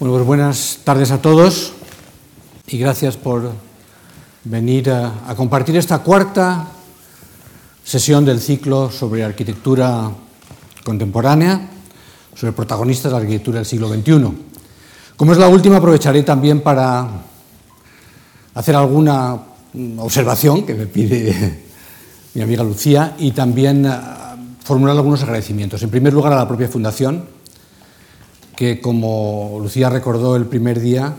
Bueno, pues buenas tardes a todos y gracias por venir a, compartir esta cuarta sesión del ciclo sobre arquitectura contemporánea, sobre protagonistas de la arquitectura del siglo XXI. Como es la última, aprovecharé también para hacer alguna observación que me pide mi amiga Lucía y también uh, formular algunos agradecimientos. En primer lugar, a la propia Fundación, que como Lucía recordó el primer día,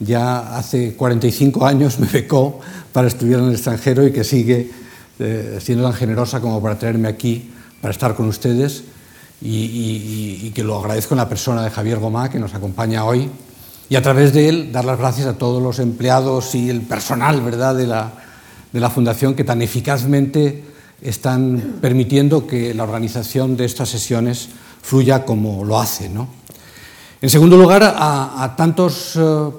ya hace 45 años me becó para estudiar en el extranjero y que sigue eh, siendo tan generosa como para traerme aquí para estar con ustedes y, y, y, que lo agradezco en la persona de Javier Gomá que nos acompaña hoy y a través de él dar las gracias a todos los empleados y el personal ¿verdad? De, la, de la Fundación que tan eficazmente están permitiendo que la organización de estas sesiones fluya como lo hace. ¿no? En segundo lugar, a, tantos uh,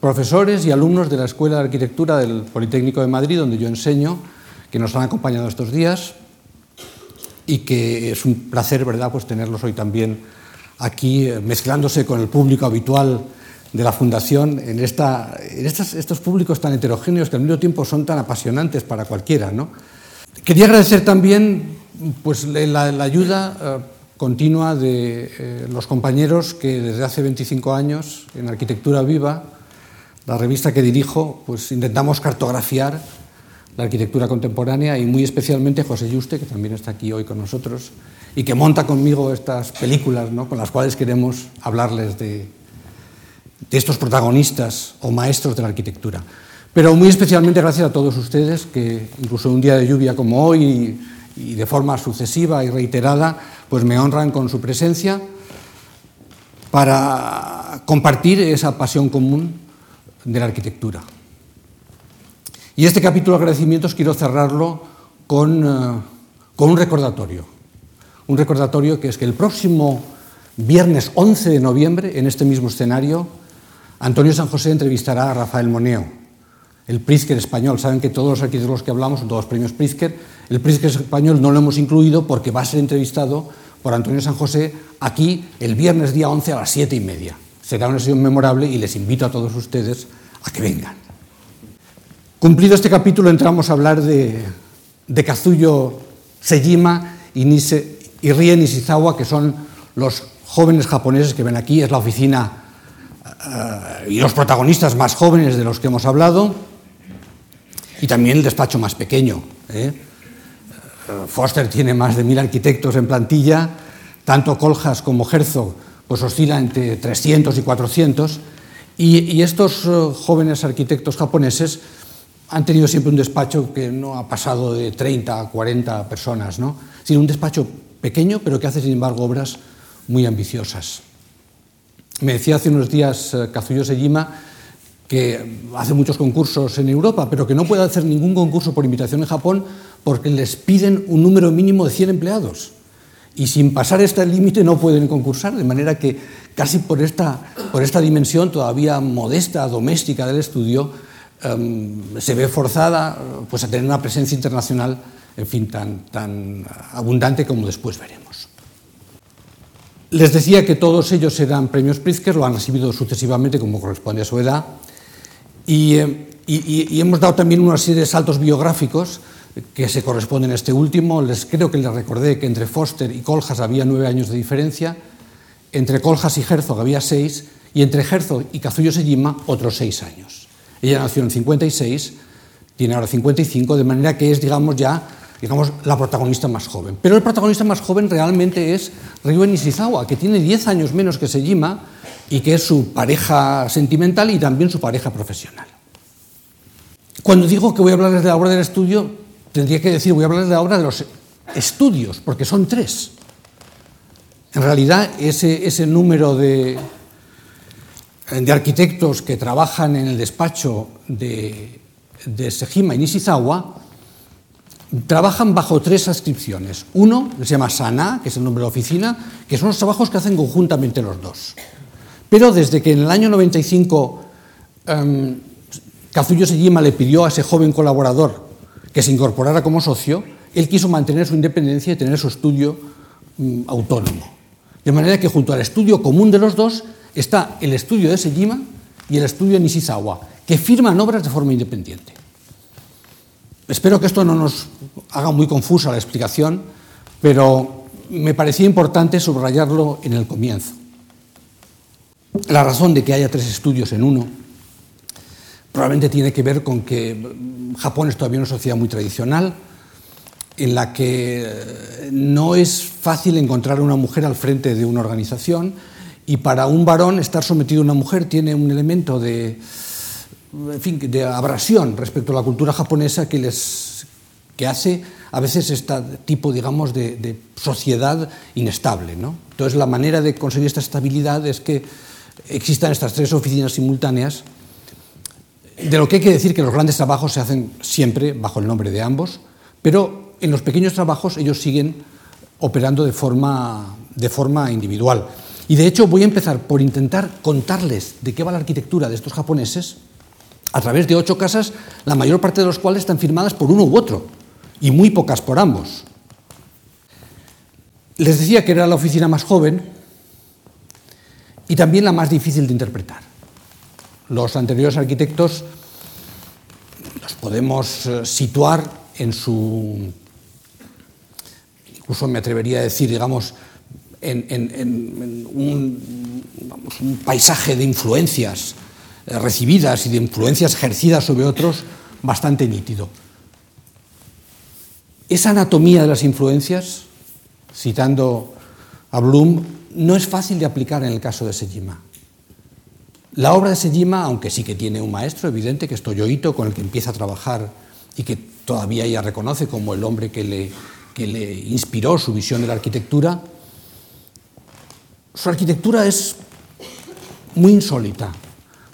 profesores y alumnos de la Escuela de Arquitectura del Politécnico de Madrid, donde yo enseño, que nos han acompañado estos días y que es un placer, ¿verdad?, pues tenerlos hoy también aquí, eh, mezclándose con el público habitual de la Fundación, en, esta, en estos públicos tan heterogéneos que al mismo tiempo son tan apasionantes para cualquiera, ¿no? Quería agradecer también pues, la, la ayuda eh, continua de eh, los compañeros que desde hace 25 años en Arquitectura Viva, la revista que dirijo, pues intentamos cartografiar la arquitectura contemporánea y muy especialmente José Yuste, que también está aquí hoy con nosotros y que monta conmigo estas películas ¿no? con las cuales queremos hablarles de, de estos protagonistas o maestros de la arquitectura. Pero muy especialmente gracias a todos ustedes que incluso un día de lluvia como hoy y, de forma sucesiva y reiterada, pues me honran con su presencia para compartir esa pasión común de la arquitectura. Y este capítulo de agradecimientos quiero cerrarlo con, uh, con, un recordatorio. Un recordatorio que es que el próximo viernes 11 de noviembre, en este mismo escenario, Antonio San José entrevistará a Rafael Moneo, el Pritzker español. Saben que todos los arquitectos que hablamos son todos premios Pritzker. El Pritzker español no lo hemos incluido porque va a ser entrevistado por Antonio San José aquí el viernes día 11 a las 7 y media. Será una sesión memorable y les invito a todos ustedes a que vengan. Cumplido este capítulo entramos a hablar de, de Kazuyo Sejima y, Nise, y Rie Nishizawa, que son los jóvenes japoneses que ven aquí, es la oficina uh, y los protagonistas más jóvenes de los que hemos hablado, y también el despacho más pequeño. ¿eh? Foster tiene más de mil arquitectos en plantilla, tanto Coljas como Herzog pues oscila entre 300 y 400, y, estos uh, jóvenes arquitectos japoneses han tenido siempre un despacho que no ha pasado de 30 a 40 personas, ¿no? sino un despacho pequeño, pero que hace, sin embargo, obras muy ambiciosas. Me decía hace unos días Kazuyo Sejima que hace muchos concursos en Europa, pero que no puede hacer ningún concurso por invitación en Japón porque les piden un número mínimo de 100 empleados. Y sin pasar este límite no pueden concursar, de manera que casi por esta, por esta dimensión todavía modesta, doméstica del estudio, um, se ve forzada pues, a tener una presencia internacional en fin, tan, tan abundante como después veremos. Les decía que todos ellos eran premios Pritzker, lo han recibido sucesivamente como corresponde a su edad, y, y, y hemos dado también una serie de saltos biográficos que se corresponden a este último. Les, creo que les recordé que entre Foster y Coljas había nueve años de diferencia, entre Coljas y Herzog había seis, y entre Herzog y Kazuyo Sejima otros seis años. Ella nació en 56, tiene ahora 55, de manera que es, digamos, ya digamos, la protagonista más joven. Pero el protagonista más joven realmente es Ryo Nishizawa, que tiene 10 años menos que Sejima y que es su pareja sentimental y también su pareja profesional. Cuando digo que voy a hablarles de la obra del estudio, tendría que decir, voy a hablarles de la obra de los estudios, porque son tres. En realidad, ese, ese número de, de arquitectos que trabajan en el despacho de, de Sejima y Nishizawa trabajan bajo tres adscripciones. Uno, que se llama Sana, que es el nombre de la oficina, que son los trabajos que hacen conjuntamente los dos. Pero desde que en el año 95 um, Kazuyo Sejima le pidió a ese joven colaborador que se incorporara como socio, él quiso mantener su independencia y tener su estudio um, autónomo. De manera que junto al estudio común de los dos, está el estudio de Sejima y el estudio de Nishizawa, que firman obras de forma independiente. Espero que esto no nos haga muy confusa la explicación, pero me parecía importante subrayarlo en el comienzo. La razón de que haya tres estudios en uno probablemente tiene que ver con que Japón es todavía una sociedad muy tradicional, en la que eh, no es fácil encontrar a una mujer al frente de una organización y para un varón estar sometido a una mujer tiene un elemento de, en fin, de abrasión respecto a la cultura japonesa que, les, que hace a veces este tipo, digamos, de, de sociedad inestable. ¿no? Entonces, la manera de conseguir esta estabilidad es que existan estas tres oficinas simultáneas, de lo que hay que decir que los grandes trabajos se hacen siempre bajo el nombre de ambos, pero en los pequeños trabajos ellos siguen operando de forma, de forma individual. Y de hecho voy a empezar por intentar contarles de qué va la arquitectura de estos japoneses a través de ocho casas, la mayor parte de las cuales están firmadas por uno u otro, y muy pocas por ambos. Les decía que era la oficina más joven y también la más difícil de interpretar. Los anteriores arquitectos los podemos eh, situar en su incluso me atrevería a decir, digamos, en, un, paisaje de influencias recibidas y de influencias ejercidas sobre otros bastante nítido. Esa anatomía de las influencias, citando a Bloom, no es fácil de aplicar en el caso de Sejima. La obra de Sejima, aunque sí que tiene un maestro evidente, que es Toyoito, con el que empieza a trabajar y que todavía ella reconoce como el hombre que le que le inspiró su visión de la arquitectura, su arquitectura es muy insólita,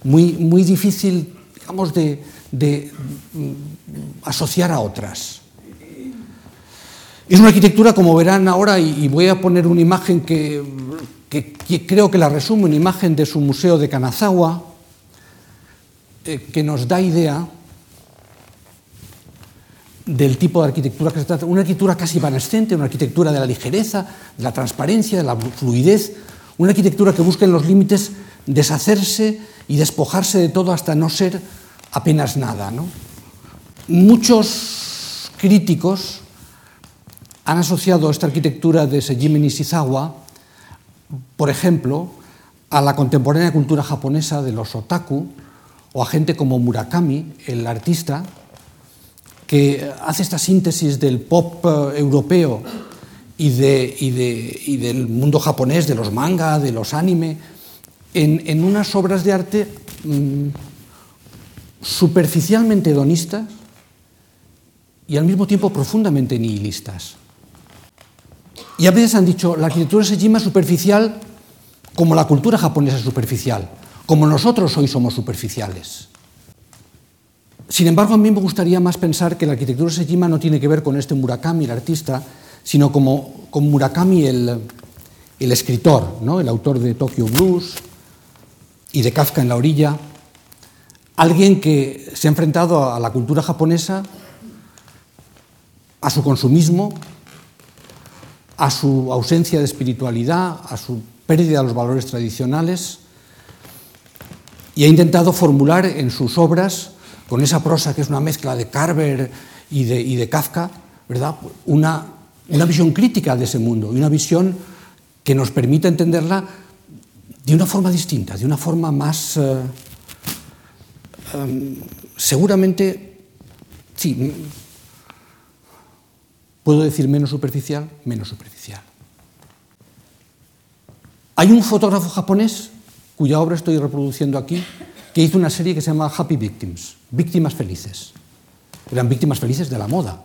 muy, muy difícil, digamos, de, de asociar a otras. Es una arquitectura, como verán ahora, y, voy a poner una imagen que, creo que la resume, una imagen de su museo de Kanazawa, eh, que nos da idea del tipo de arquitectura que se trata, una arquitectura casi evanescente, una arquitectura de la ligereza, de la transparencia, de la fluidez, una arquitectura que busca en los límites deshacerse y despojarse de todo hasta no ser apenas nada. ¿no? Muchos críticos han asociado esta arquitectura de Sejime Nishizawa, por ejemplo, a la contemporánea cultura japonesa de los otaku o a gente como Murakami, el artista, que hace esta síntesis del pop eh, europeo y, y, del mundo japonés, de los manga, de los anime, en, en unas obras de arte mmm, superficialmente hedonistas y al mismo tiempo profundamente nihilistas. Y a veces han dicho, la arquitectura Sejima es superficial como la cultura japonesa es superficial, como nosotros hoy somos superficiales. Sin embargo, a mí me gustaría más pensar que la arquitectura Sejima no tiene que ver con este Murakami, el artista, sino como, con Murakami, el, el escritor, ¿no? el autor de Tokyo Blues y de Kafka en la orilla, alguien que se ha enfrentado a la cultura japonesa, a su consumismo, a su ausencia de espiritualidad, a su pérdida de los valores tradicionales, y ha intentado formular en sus obras con esa prosa que es una mezcla de Carver y de, Kafka, ¿verdad? Una, una visión crítica de ese mundo y una visión que nos permita entenderla de una forma distinta, de una forma más... Eh, um, seguramente, sí, puedo decir menos superficial, menos superficial. Hay un fotógrafo japonés, cuya obra estoy reproduciendo aquí, que hizo una serie que se llama Happy Victims, Víctimas Felices. Eran víctimas felices de la moda,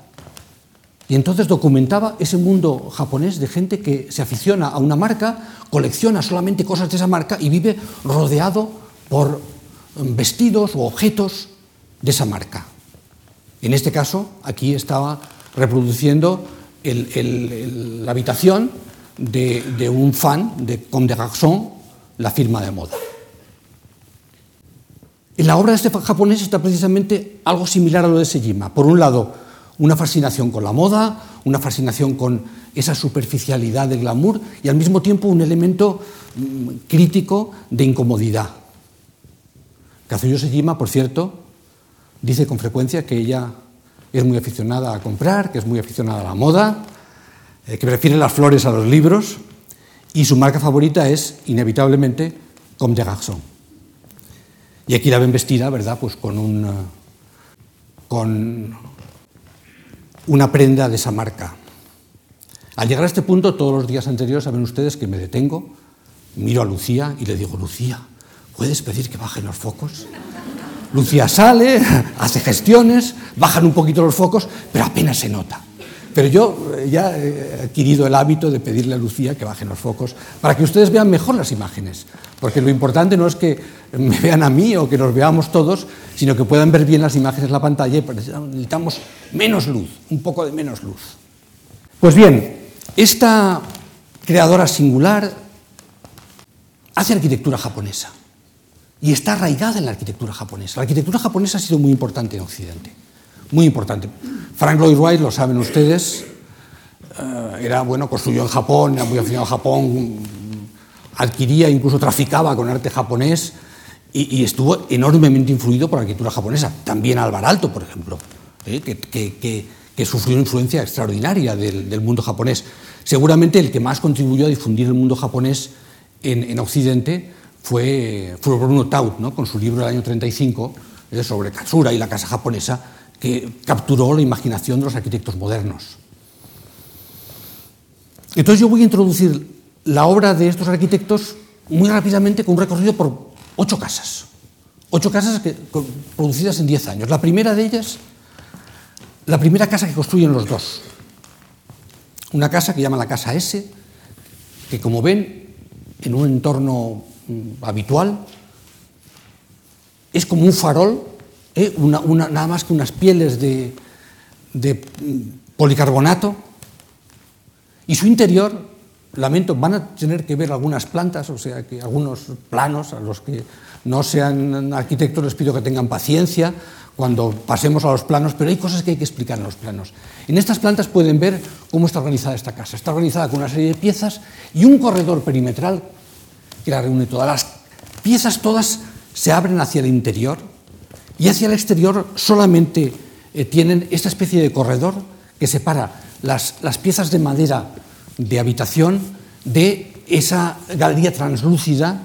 Y entonces documentaba ese mundo japonés de gente que se aficiona a una marca, colecciona solamente cosas de esa marca y vive rodeado por mm, vestidos o objetos de esa marca. En este caso, aquí estaba reproduciendo la habitación de, de, un fan de Comme des la firma de moda. En la obra de este japonés está precisamente algo similar a lo de Sejima. Por un lado, una fascinación con la moda, una fascinación con esa superficialidad del glamour y al mismo tiempo un elemento mm, crítico de incomodidad. Kazuyo Sejima, por cierto, dice con frecuencia que ella es muy aficionada a comprar, que es muy aficionada a la moda, eh, que prefiere las flores a los libros y su marca favorita es inevitablemente Comme des Garçons. Y aquí la ven vestida, ¿verdad? Pues con, un, con una prenda de esa marca. Al llegar a este punto, todos los días anteriores, saben ustedes que me detengo, miro a Lucía y le digo, Lucía, ¿puedes pedir que bajen los focos? Lucía sale, hace gestiones, bajan un poquito los focos, pero apenas se nota. Pero yo eh, ya he adquirido el hábito de pedirle a Lucía que bajen los focos para que ustedes vean mejor las imágenes. Porque lo importante no es que me vean a mí o que nos veamos todos, sino que puedan ver bien las imágenes en la pantalla y necesitamos menos luz, un poco de menos luz. Pues bien, esta creadora singular hace arquitectura japonesa y está arraigada en la arquitectura japonesa. La arquitectura japonesa ha sido muy importante en Occidente, muy importante. Frank Lloyd Wright, lo saben ustedes, eh, era bueno, construyó en Japón, era muy aficionado a Japón, adquiría, incluso traficaba con arte japonés y, estuvo enormemente influido por la arquitectura japonesa. También Alvar Alto, por ejemplo, eh, que, sufrió una influencia extraordinaria del, mundo japonés. Seguramente el que más contribuyó a difundir el mundo japonés en, Occidente fue, fue Bruno Taut, ¿no? con su libro del año 35 sobre Katsura y la casa japonesa, que capturó la imaginación de los arquitectos modernos. Entonces yo voy a introducir la obra de estos arquitectos muy rápidamente con un recorrido por ocho casas. Ocho casas que, producidas en diez años. La primera de ellas, la primera casa que construyen los dos. Una casa que llama la Casa S, que como ven, en un entorno mm, habitual, es como un farol ¿eh? nada más que unas pieles de, policarbonato, y su interior, lamento, van a tener que ver algunas plantas, o sea, que algunos planos a los que no sean arquitectos les pido que tengan paciencia cuando pasemos a los planos, pero hay cosas que hay que explicar en los planos. En estas plantas pueden ver cómo está organizada esta casa. Está organizada con una serie de piezas y un corredor perimetral que la reúne todas. Las piezas todas se abren hacia el interior, y hacia el exterior solamente eh, tienen esta especie de corredor que separa las, las, piezas de madera de habitación de esa galería translúcida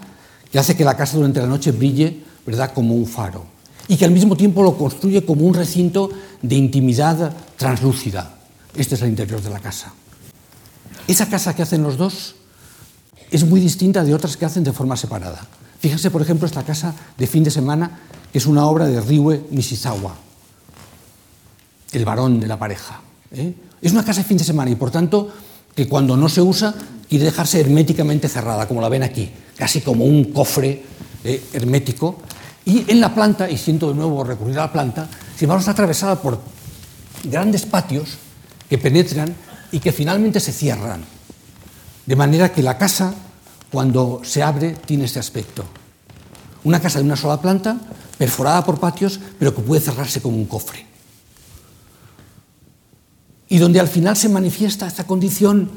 que hace que la casa durante la noche brille ¿verdad? como un faro y que al mismo tiempo lo construye como un recinto de intimidad translúcida. Este es el interior de la casa. Esa casa que hacen los dos es muy distinta de otras que hacen de forma separada. Fíjense, por ejemplo, esta casa de fin de semana que es una obra de Ryue Nishizawa, el varón de la pareja. ¿eh? Es una casa de fin de semana y por tanto que cuando no se usa quiere dejarse herméticamente cerrada, como la ven aquí, casi como un cofre ¿eh? hermético. Y en la planta, y siento de nuevo recurrir a la planta, sin embargo está atravesada por grandes patios que penetran y que finalmente se cierran. De manera que la casa, cuando se abre, tiene este aspecto. Una casa de una sola planta, perforada por patios, pero que puede cerrarse como un cofre. Y donde al final se manifiesta esta condición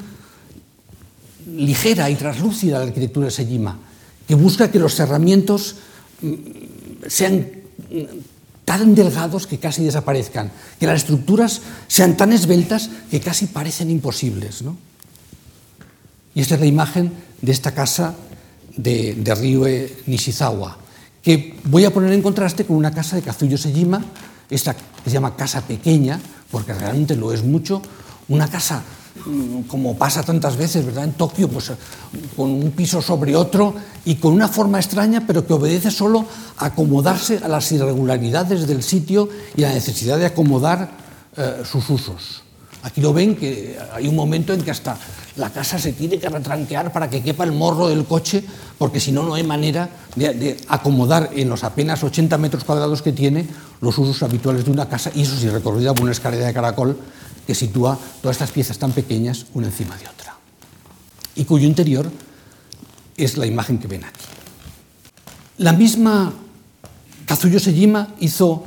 ligera y translúcida de la arquitectura de Sejima, que busca que los cerramientos mm, sean tan delgados que casi desaparezcan, que las estructuras sean tan esbeltas que casi parecen imposibles. Y esta es la imagen de esta casa de, de Ryue Nishizawa, que voy a poner en contraste con una casa de Kazuyo Sejima, esta que se llama casa pequeña, porque realmente lo es mucho, una casa mm, como pasa tantas veces, ¿verdad? En Tokio, pues con un piso sobre otro y con una forma extraña, pero que obedece solo a acomodarse a las irregularidades del sitio y a la necesidad de acomodar eh, sus usos. Aquí lo ven que hay un momento en que hasta la casa se tiene que retranquear para que quepa el morro del coche, porque si no, no hay manera de, acomodar en los apenas 80 metros cuadrados que tiene los usos habituales de una casa, y eso sí, recorrida por una escalera de caracol que sitúa todas estas piezas tan pequeñas una encima de otra, y cuyo interior es la imagen que ven aquí. La misma Kazuyo Sejima hizo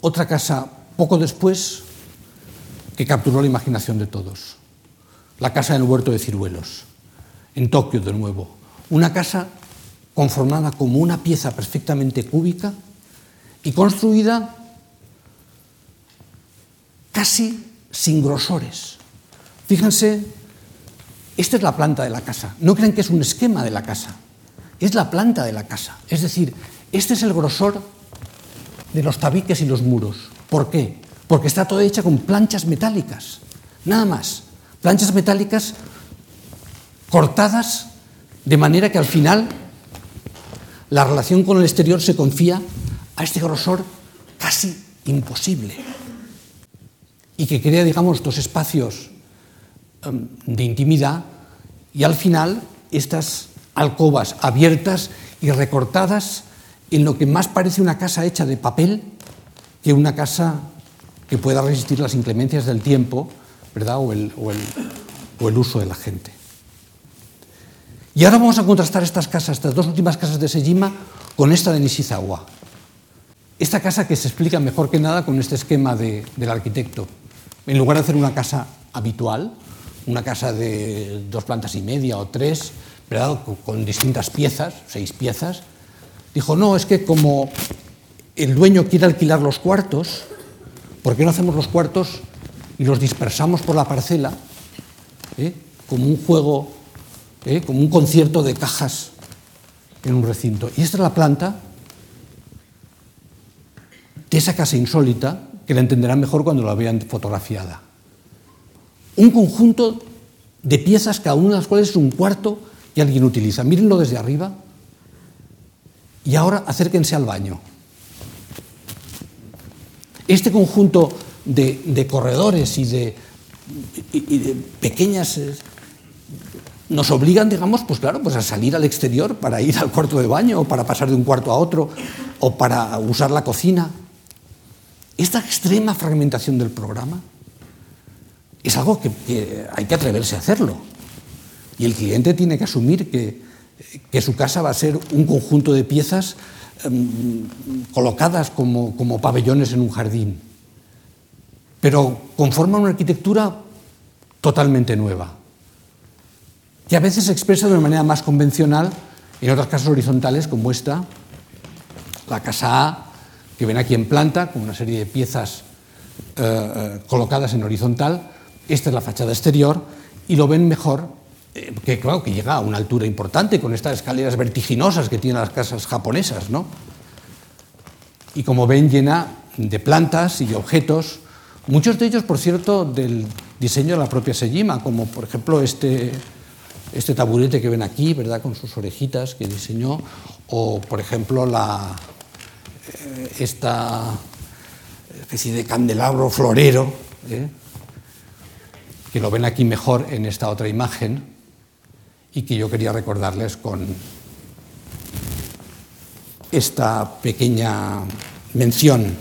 otra casa poco después, que capturó la imaginación de todos. La casa en el huerto de ciruelos, en Tokio de nuevo. Una casa conformada como una pieza perfectamente cúbica y construida casi sin grosores. Fíjense, esta es la planta de la casa. No crean que es un esquema de la casa, es la planta de la casa. Es decir, este es el grosor de los tabiques y los muros. ¿Por qué? Porque está toda hecha con planchas metálicas, nada más. Planchas metálicas cortadas de manera que al final la relación con el exterior se confía a este grosor casi imposible y que crea, digamos, estos espacios um, de intimidad y al final estas alcobas abiertas y recortadas en lo que más parece una casa hecha de papel que una casa que pueda resistir las inclemencias del tiempo ¿verdad? O, el, uso de la gente. Y ahora vamos a contrastar estas casas, estas dos últimas casas de Sejima, con esta de Nishizawa. Esta casa que se explica mejor que nada con este esquema de, del arquitecto en lugar de hacer una casa habitual, una casa de dos plantas y media o tres, ¿verdad? con distintas piezas, seis piezas, dijo, no, es que como el dueño quiere alquilar los cuartos, ¿por qué no hacemos los cuartos y los dispersamos por la parcela ¿eh? como un juego, ¿eh? como un concierto de cajas en un recinto? Y esta es la planta de esa casa insólita que la entenderán mejor cuando la vean fotografiada. Un conjunto de piezas, cada una de las cuales es un cuarto que alguien utiliza. Mírenlo desde arriba y ahora acérquense al baño. Este conjunto de, corredores y de, pequeñas eh, nos obligan, digamos, pues claro, pues a salir al exterior para ir al cuarto de baño o para pasar de un cuarto a otro o para usar la cocina. Esta extrema fragmentación del programa es algo que, hay que atreverse a hacerlo. Y el cliente tiene que asumir que, su casa va a ser un conjunto de piezas colocadas como, como pabellones en un jardín. Pero conforman una arquitectura totalmente nueva, que a veces se expresa de una manera más convencional, en otras casas horizontales como esta, la casa A, que ven aquí en planta, con una serie de piezas eh, eh, colocadas en horizontal. Esta es la fachada exterior y lo ven mejor, eh, que claro, que llega a una altura importante con estas escaleras vertiginosas que tienen las casas japonesas, ¿no? Y como ven, llena de plantas y objetos, muchos de ellos, por cierto, del diseño de la propia Sejima, como por ejemplo este, este taburete que ven aquí, ¿verdad? Con sus orejitas que diseñó, o por ejemplo la, eh, esta especie de candelabro florero, ¿eh? que lo ven aquí mejor en esta otra imagen y que yo quería recordarles con esta pequeña mención.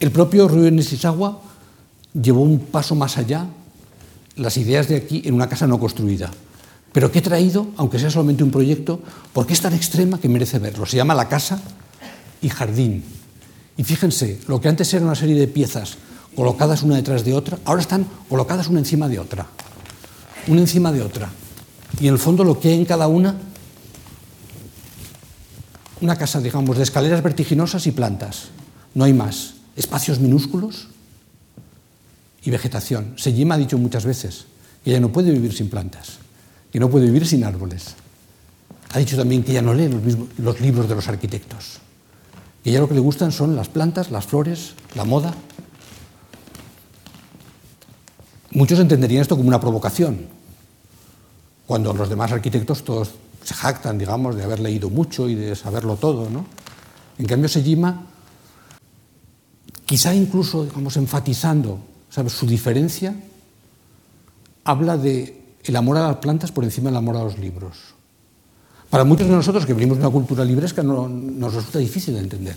El propio Ryo Nishizawa llevó un paso más allá las ideas de aquí en una casa no construida pero que he traído, aunque sea solamente un proyecto, porque es tan extrema que merece verlo. Se llama La Casa y Jardín. Y fíjense, lo que antes era una serie de piezas colocadas una detrás de otra, ahora están colocadas una encima de otra, una encima de otra. Y en el fondo lo que hay en cada una, una casa, digamos, de escaleras vertiginosas y plantas. No hay más. Espacios minúsculos y vegetación. Sejima ha dicho muchas veces que ella no puede vivir sin plantas que no puede vivir sin árboles. Ha dicho también que ya no lee los, los libros de los arquitectos, que ya lo que le gustan son las plantas, las flores, la moda. Muchos entenderían esto como una provocación, cuando los demás arquitectos todos se jactan, digamos, de haber leído mucho y de saberlo todo, ¿no? En cambio, Sejima, quizá incluso, digamos, enfatizando ¿sabes? su diferencia, habla de el amor a las plantas por encima del amor a los libros. Para muchos de nosotros que venimos de una cultura libresca no, nos resulta difícil de entender.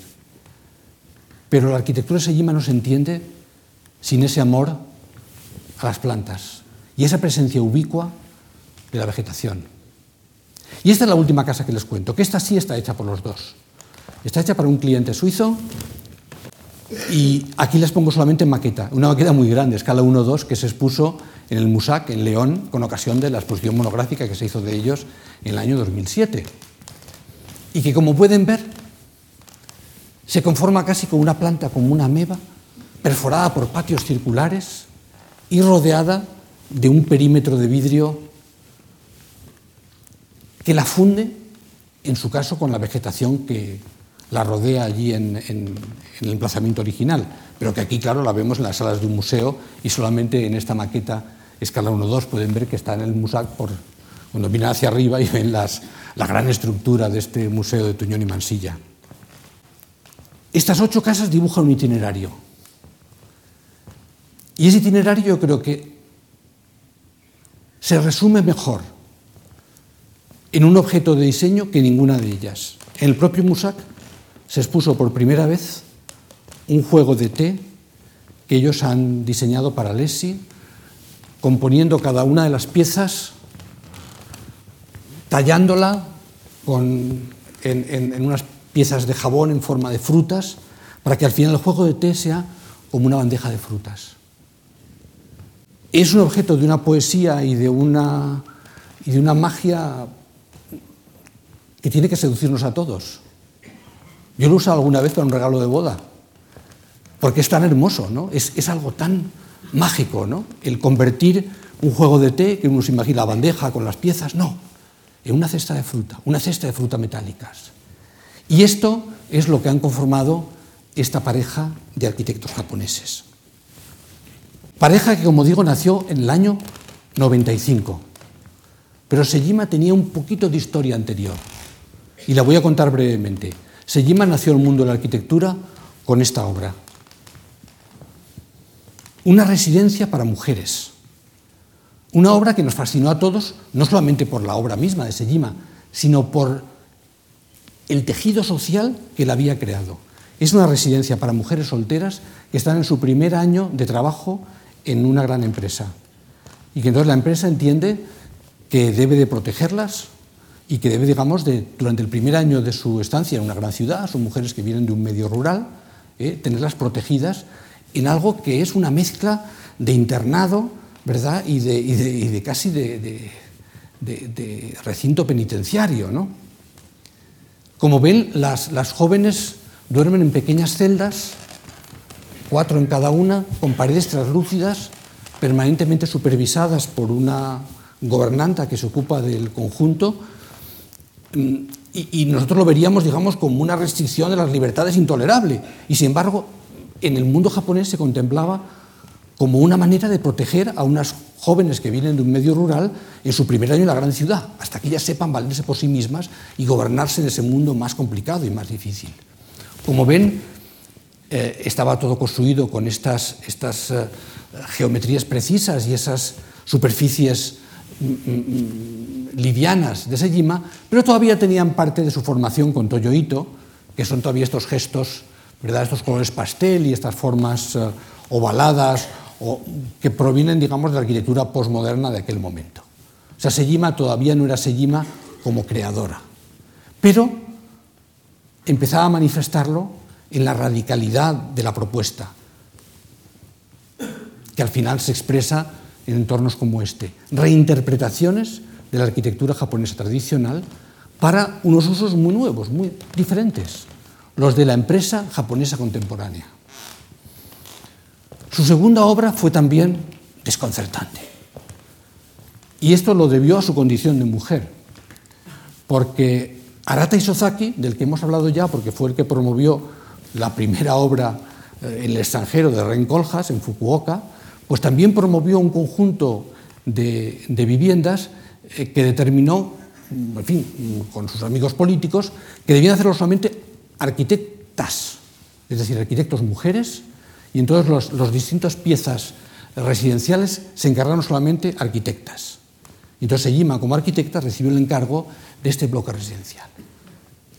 Pero la arquitectura de Sejima no se entiende sin ese amor a las plantas y esa presencia ubicua de la vegetación. Y esta es la última casa que les cuento, que esta sí está hecha por los dos. Está hecha para un cliente suizo Y aquí les pongo solamente maqueta, una maqueta muy grande, escala 1-2, que se expuso en el MUSAC, en León, con ocasión de la exposición monográfica que se hizo de ellos en el año 2007. Y que, como pueden ver, se conforma casi con una planta como una ameba, perforada por patios circulares y rodeada de un perímetro de vidrio que la funde, en su caso, con la vegetación que la rodea allí en, el emplazamiento original, pero que aquí, claro, la vemos en las salas de un museo y solamente en esta maqueta escala 1-2 pueden ver que está en el museo por, cuando miran hacia arriba y ven las, la gran estructura de este museo de Tuñón y Mansilla. Estas ocho casas dibujan un itinerario. Y ese itinerario yo creo que se resume mejor en un objeto de diseño que ninguna de ellas. En el propio Musac se expuso por primera vez un juego de té que ellos han diseñado para Lessi, componiendo cada una de las piezas, tallándola en, en unas piezas de jabón en forma de frutas, para que al final el juego de té sea como una bandeja de frutas. Es un objeto de una poesía y de una, y de una magia que tiene que seducirnos a todos. Yo lo he usado alguna vez para un regalo de boda, porque es tan hermoso, ¿no? Es, es algo tan mágico, ¿no? El convertir un juego de té, que uno se imagina la bandeja con las piezas, no, en una cesta de fruta, una cesta de fruta metálicas. Y esto es lo que han conformado esta pareja de arquitectos japoneses. Pareja que, como digo, nació en el año 95. Pero Sejima tenía un poquito de historia anterior. Y la voy a contar brevemente. Sejima nació en el mundo de la arquitectura con esta obra. Una residencia para mujeres. Una obra que nos fascinó a todos, no solamente por la obra misma de Sejima, sino por el tejido social que la había creado. Es una residencia para mujeres solteras que están en su primer año de trabajo en una gran empresa. Y que entonces la empresa entiende que debe de protegerlas y que debe, digamos, durante el primer año de su estancia en una gran ciudad, son mujeres que vienen de un medio rural, eh, tenerlas protegidas en algo que es una mezcla de internado, ¿verdad? Y de, y de casi de, recinto penitenciario, ¿no? Como ven, las, jóvenes duermen en pequeñas celdas, cuatro en cada una, con paredes translúcidas, permanentemente supervisadas por una gobernanta que se ocupa del conjunto, mm, y, y, nosotros lo veríamos, digamos, como una restricción de las libertades intolerable. Y sin embargo, en el mundo japonés se contemplaba como una manera de proteger a unas jóvenes que vienen de un medio rural en su primer año en la gran ciudad, hasta que ellas sepan valerse por sí mismas y gobernarse en ese mundo más complicado y más difícil. Como ven, eh, estaba todo construido con estas, estas eh, geometrías precisas y esas superficies mm, mm, mm, livianas de Sejima, pero todavía tenían parte de su formación con Toyo Ito, que son todavía estos gestos, ¿verdad? estos colores pastel y estas formas eh, ovaladas o que provienen, digamos, de la arquitectura posmoderna de aquel momento. O sea, Sejima todavía no era Sejima como creadora, pero empezaba a manifestarlo en la radicalidad de la propuesta, que al final se expresa en entornos como este. Reinterpretaciones de la arquitectura japonesa tradicional para unos usos muy nuevos, muy diferentes, los de la empresa japonesa contemporánea. Su segunda obra fue también desconcertante. Y esto lo debió a su condición de mujer, porque Arata Isozaki, del que hemos hablado ya, porque fue el que promovió la primera obra eh, en el extranjero de Ren Coljas, en Fukuoka, pues también promovió un conjunto de, viviendas eh, que determinó, en fin, con sus amigos políticos, que debían hacerlo solamente arquitectas, es decir, arquitectos mujeres y entonces las los distintas piezas residenciales se encargaron solamente arquitectas. Entonces Ejima, como arquitecta, recibió el encargo de este bloque residencial,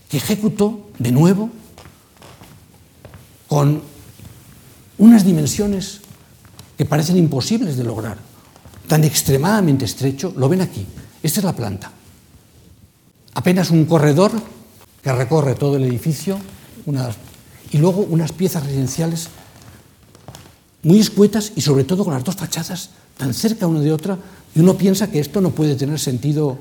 que ejecutó de nuevo con unas dimensiones que parecen imposibles de lograr, tan extremadamente estrecho, lo ven aquí, esta es la planta. Apenas un corredor que recorre todo el edificio, y luego unas piezas residenciales muy escuetas y sobre todo con las dos fachadas tan cerca una de otra, y uno piensa que esto no puede tener sentido,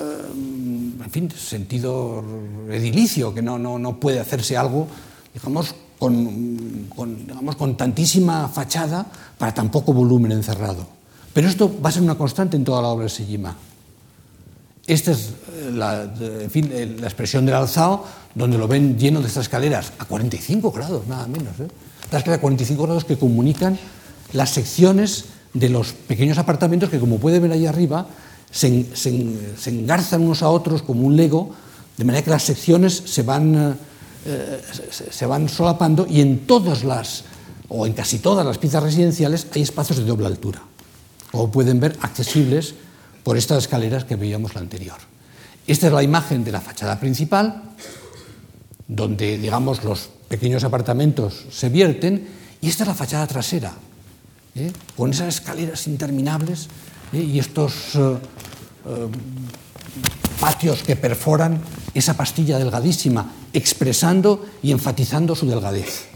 eh, en fin, sentido edilicio, que no, no, no puede hacerse algo, digamos, con, digamos, con tantísima fachada para tan poco volumen encerrado. Pero esto va a ser una constante en toda la obra de Sejima. Esta es eh, la, en fin, eh, la expresión del alzado, donde lo ven lleno de estas escaleras, a 45 grados, nada menos. ¿eh? Escaleras a 45 grados que comunican las secciones de los pequeños apartamentos que, como puede ver ahí arriba, se, engarzan unos a otros como un lego, de manera que las secciones se van, eh, se, se van solapando y en todas las, o en casi todas las piezas residenciales hay espacios de doble altura, como pueden ver, accesibles por estas escaleras que veíamos la anterior. Esta es la imagen de la fachada principal, donde, digamos, los pequeños apartamentos se vierten, y esta es la fachada trasera, ¿eh? con esas escaleras interminables ¿eh? y estos eh, eh patios que perforan esa pastilla delgadísima, expresando y enfatizando su delgadez.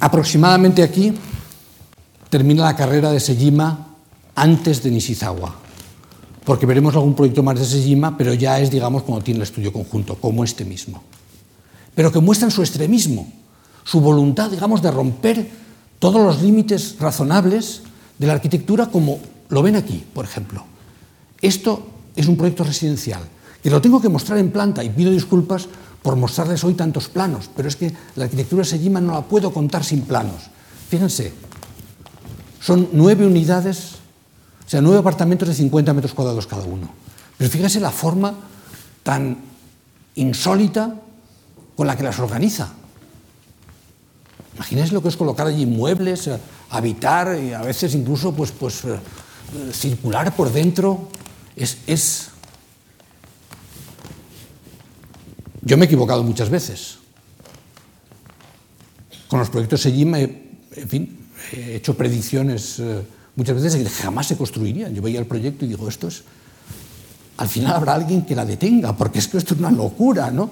Aproximadamente aquí termina la carrera de Sejima antes de Nishizawa, porque veremos algún proyecto más de Sejima, pero ya es, digamos, cuando tiene el estudio conjunto, como este mismo. Pero que muestran su extremismo, su voluntad, digamos, de romper todos los límites razonables de la arquitectura, como lo ven aquí, por ejemplo. Esto es un proyecto residencial, que lo tengo que mostrar en planta, y pido disculpas por mostrarles hoy tantos planos, pero es que la arquitectura de Sejima no la puedo contar sin planos. Fíjense, son nueve unidades o sea, nueve apartamentos de 50 metros cuadrados cada uno. Pero fíjese la forma tan insólita con la que las organiza. Imagínense lo que es colocar allí muebles, eh, habitar y a veces incluso pues, pues, eh, circular por dentro. Es, es... Yo me he equivocado muchas veces. Con los proyectos Sejima, en fin, he hecho predicciones. Eh, muchas veces jamás se construirían. Yo veía el proyecto y digo, esto es, al final habrá alguien que la detenga, porque es que esto es una locura, ¿no?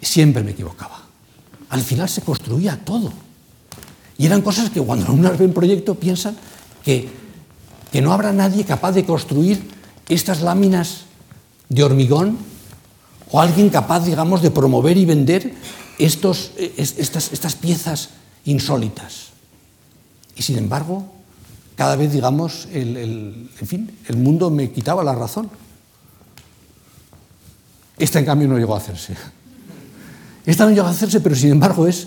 Siempre me equivocaba. Al final se construía todo. Y eran cosas que cuando uno ve un proyecto piensan que, que no habrá nadie capaz de construir estas láminas de hormigón o alguien capaz, digamos, de promover y vender estos, estas, estas piezas insólitas. Y sin embargo, cada vez, digamos, el, el, en fin, el mundo me quitaba la razón. Esta, en cambio, no llegó a hacerse. Esta no llegó a hacerse, pero sin embargo es,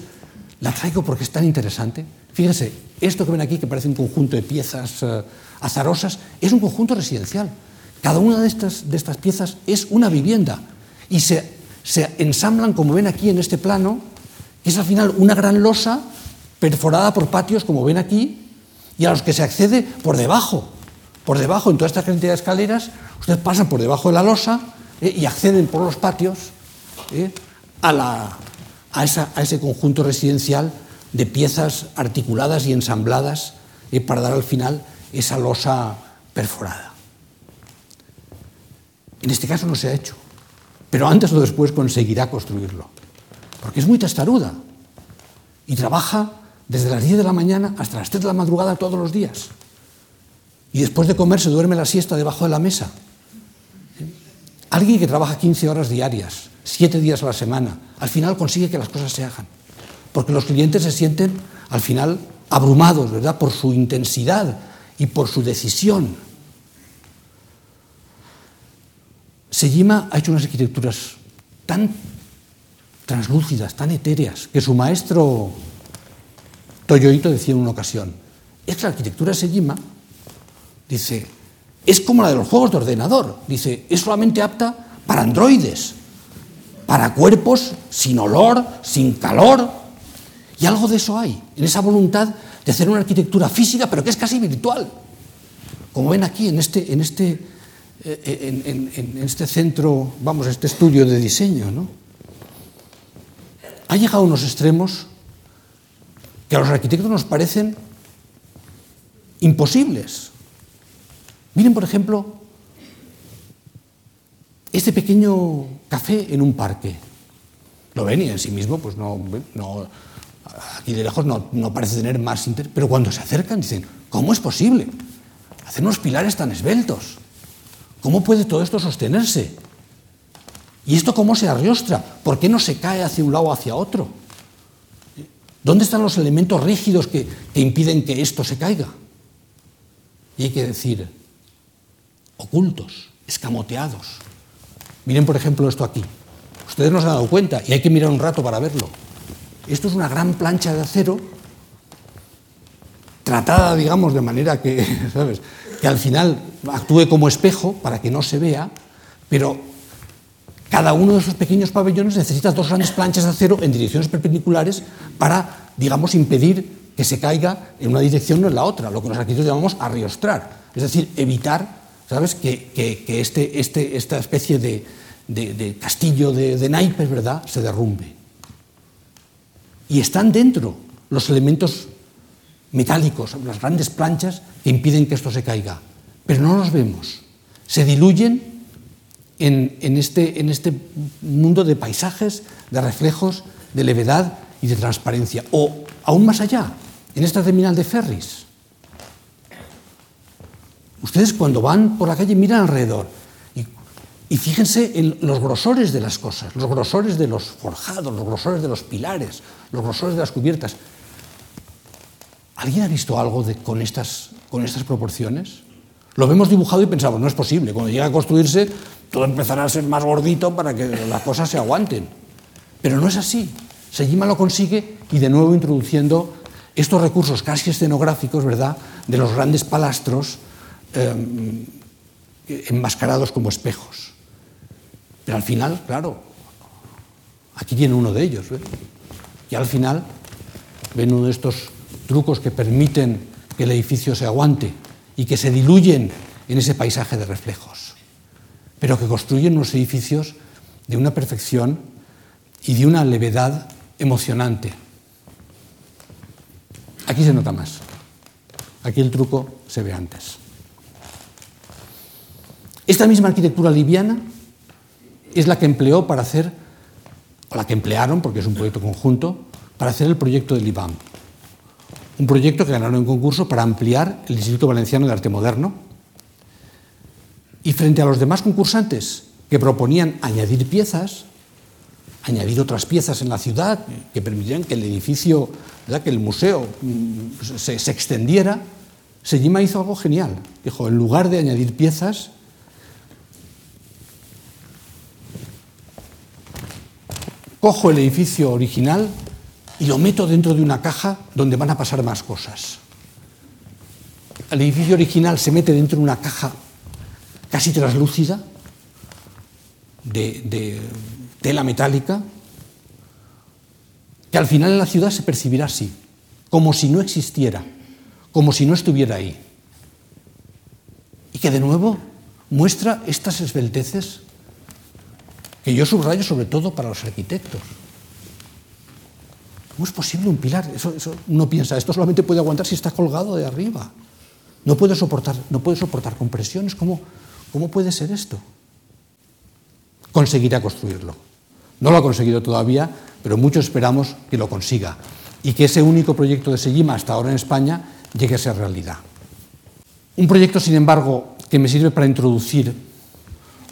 la traigo porque es tan interesante. Fíjense, esto que ven aquí, que parece un conjunto de piezas uh, azarosas, es un conjunto residencial. Cada una de estas, de estas piezas es una vivienda y se, se ensamblan, como ven aquí en este plano, que es al final una gran losa perforada por patios, como ven aquí, y a los que se accede por debajo. Por debajo, en toda esta cantidad de escaleras, ustedes pasan por debajo de la losa eh, y acceden por los patios eh, a, la, a, esa, a, ese conjunto residencial de piezas articuladas y ensambladas eh, para dar al final esa losa perforada. En este caso no se ha hecho, pero antes o después conseguirá construirlo, porque es muy testaruda y trabaja desde las 10 de la mañana hasta las 3 de la madrugada todos los días. Y después de comer se duerme la siesta debajo de la mesa. Alguien que trabaja 15 horas diarias, 7 días a la semana, al final consigue que las cosas se hagan. Porque los clientes se sienten al final abrumados, ¿verdad?, por su intensidad y por su decisión. Sejima ha hecho unas arquitecturas tan translúcidas, tan etéreas, que su maestro Toyoito decía en una ocasión, es que la arquitectura de Sejima, dice, es como la de los juegos de ordenador, dice, es solamente apta para androides, para cuerpos sin olor, sin calor, Y algo de eso hay, en esa voluntad de hacer una arquitectura física, pero que es casi virtual. Como ven aquí en este, en este, eh, en, en, en este centro, vamos, este estudio de diseño, ¿no? Ha llegado a unos extremos que a los arquitectos nos parecen imposibles. Miren, por ejemplo, este pequeño café en un parque. Lo ven y en sí mismo, pues no, no aquí de lejos no, parece tener más interés, pero cuando se acercan dicen, ¿cómo es posible hacer unos pilares tan esbeltos? ¿Cómo puede todo esto sostenerse? ¿Y esto cómo se arriostra? ¿Por qué no se cae hacia un lado o hacia otro? ¿Dónde están los elementos rígidos que, que impiden que esto se caiga? Y hay que decir, ocultos, escamoteados. Miren, por ejemplo, esto aquí. Ustedes no se han dado cuenta y hay que mirar un rato para verlo. Esto es una gran plancha de acero tratada, digamos, de manera que, ¿sabes? que al final actúe como espejo para que no se vea, pero cada uno de esos pequeños pabellones necesita dos grandes planchas de acero en direcciones perpendiculares para, digamos, impedir que se caiga en una dirección o en la otra, lo que los arquitectos llamamos arriostrar, es decir, evitar ¿sabes? que, que, que este, este, esta especie de, de, castillo de, de naipes ¿verdad? se derrumbe. y están dentro los elementos metálicos, las grandes planchas que impiden que esto se caiga. Pero no los vemos. Se diluyen en, en, este, en este mundo de paisajes, de reflejos, de levedad y de transparencia. O aún más allá, en esta terminal de ferries. Ustedes cuando van por la calle miran alrededor y, fíjense en los grosores de las cosas, los grosores de los forjados, los grosores de los pilares, los grosores de las cubiertas. ¿Alguien ha visto algo de, con, estas, con estas proporciones? Lo vemos dibujado y pensamos, no es posible. Cuando llegue a construirse, todo empezará a ser más gordito para que las cosas se aguanten. Pero no es así. Sejima lo consigue y de nuevo introduciendo estos recursos casi escenográficos, ¿verdad?, de los grandes palastros eh, enmascarados como espejos. Pero al final, claro, aquí tiene uno de ellos, ¿eh? y al final ven uno de estos trucos que permiten que el edificio se aguante y que se diluyen en ese paisaje de reflejos, pero que construyen unos edificios de una perfección y de una levedad emocionante. Aquí se nota más. Aquí el truco se ve antes. Esta misma arquitectura liviana es la que empleó para hacer, o la que emplearon, porque es un proyecto conjunto, para hacer el proyecto del IBAM. Un proyecto que ganaron en concurso para ampliar el Instituto Valenciano de Arte Moderno. Y frente a los demás concursantes que proponían añadir piezas, añadir otras piezas en la ciudad que permitieran que el edificio, ¿verdad? que el museo mm, se, se extendiera, Sejima hizo algo genial. Dijo, en lugar de añadir piezas, cojo el edificio original y lo meto dentro de una caja donde van a pasar más cosas. El edificio original se mete dentro de una caja casi translúcida de, de tela metálica que al final en la ciudad se percibirá así, como si no existiera, como si no estuviera ahí. Y que de nuevo muestra estas esbelteces que yo subrayo sobre todo para los arquitectos. ¿Cómo es posible un pilar? Eso, eso, uno piensa, esto solamente puede aguantar si está colgado de arriba. No puede soportar, no puede soportar compresiones. ¿Cómo, ¿Cómo puede ser esto? Conseguirá construirlo. No lo ha conseguido todavía, pero mucho esperamos que lo consiga y que ese único proyecto de Sejima hasta ahora en España llegue a ser realidad. Un proyecto, sin embargo, que me sirve para introducir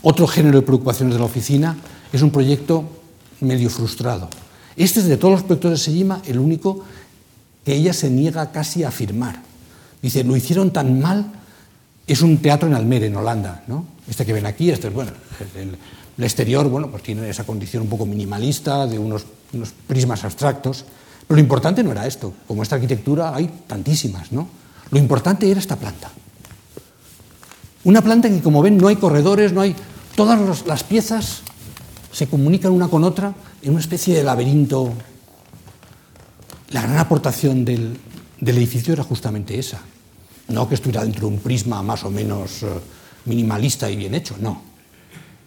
otro género de preocupaciones de la oficina es un proyecto medio frustrado. Este es de todos los proyectos de Sejima el único que ella se niega casi a afirmar. Dice, lo hicieron tan mal, es un teatro en Almere, en Holanda, ¿no? Este que ven aquí, este es bueno, el, exterior, bueno, pues tiene esa condición un poco minimalista, de unos, unos prismas abstractos, pero lo importante no era esto, como esta arquitectura hay tantísimas, ¿no? Lo importante era esta planta. Una planta que, como ven, no hay corredores, no hay todas las piezas se comunican una con otra en una especie de laberinto. La gran aportación del, edificio era justamente esa. No que estuviera dentro de un prisma más o menos uh, minimalista y bien hecho, no.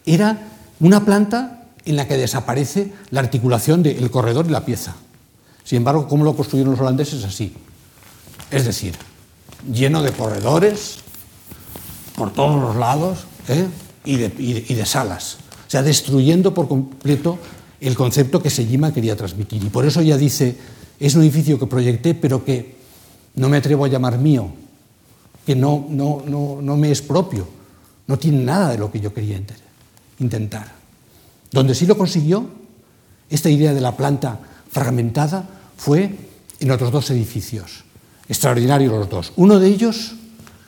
Era una planta en la que desaparece la articulación del corredor y la pieza. Sin embargo, ¿cómo lo construyeron los holandeses? Así. Es decir, lleno de corredores por todos los lados, ¿eh? Y, de, y, de, salas. O sea, destruyendo por completo el concepto que Sejima quería transmitir. Y por eso ella dice, es un edificio que proyecté, pero que no me atrevo a llamar mío, que no, no, no, no me es propio, no tiene nada de lo que yo quería intentar. Donde sí lo consiguió, esta idea de la planta fragmentada fue en otros dos edificios, extraordinarios los dos. Uno de ellos,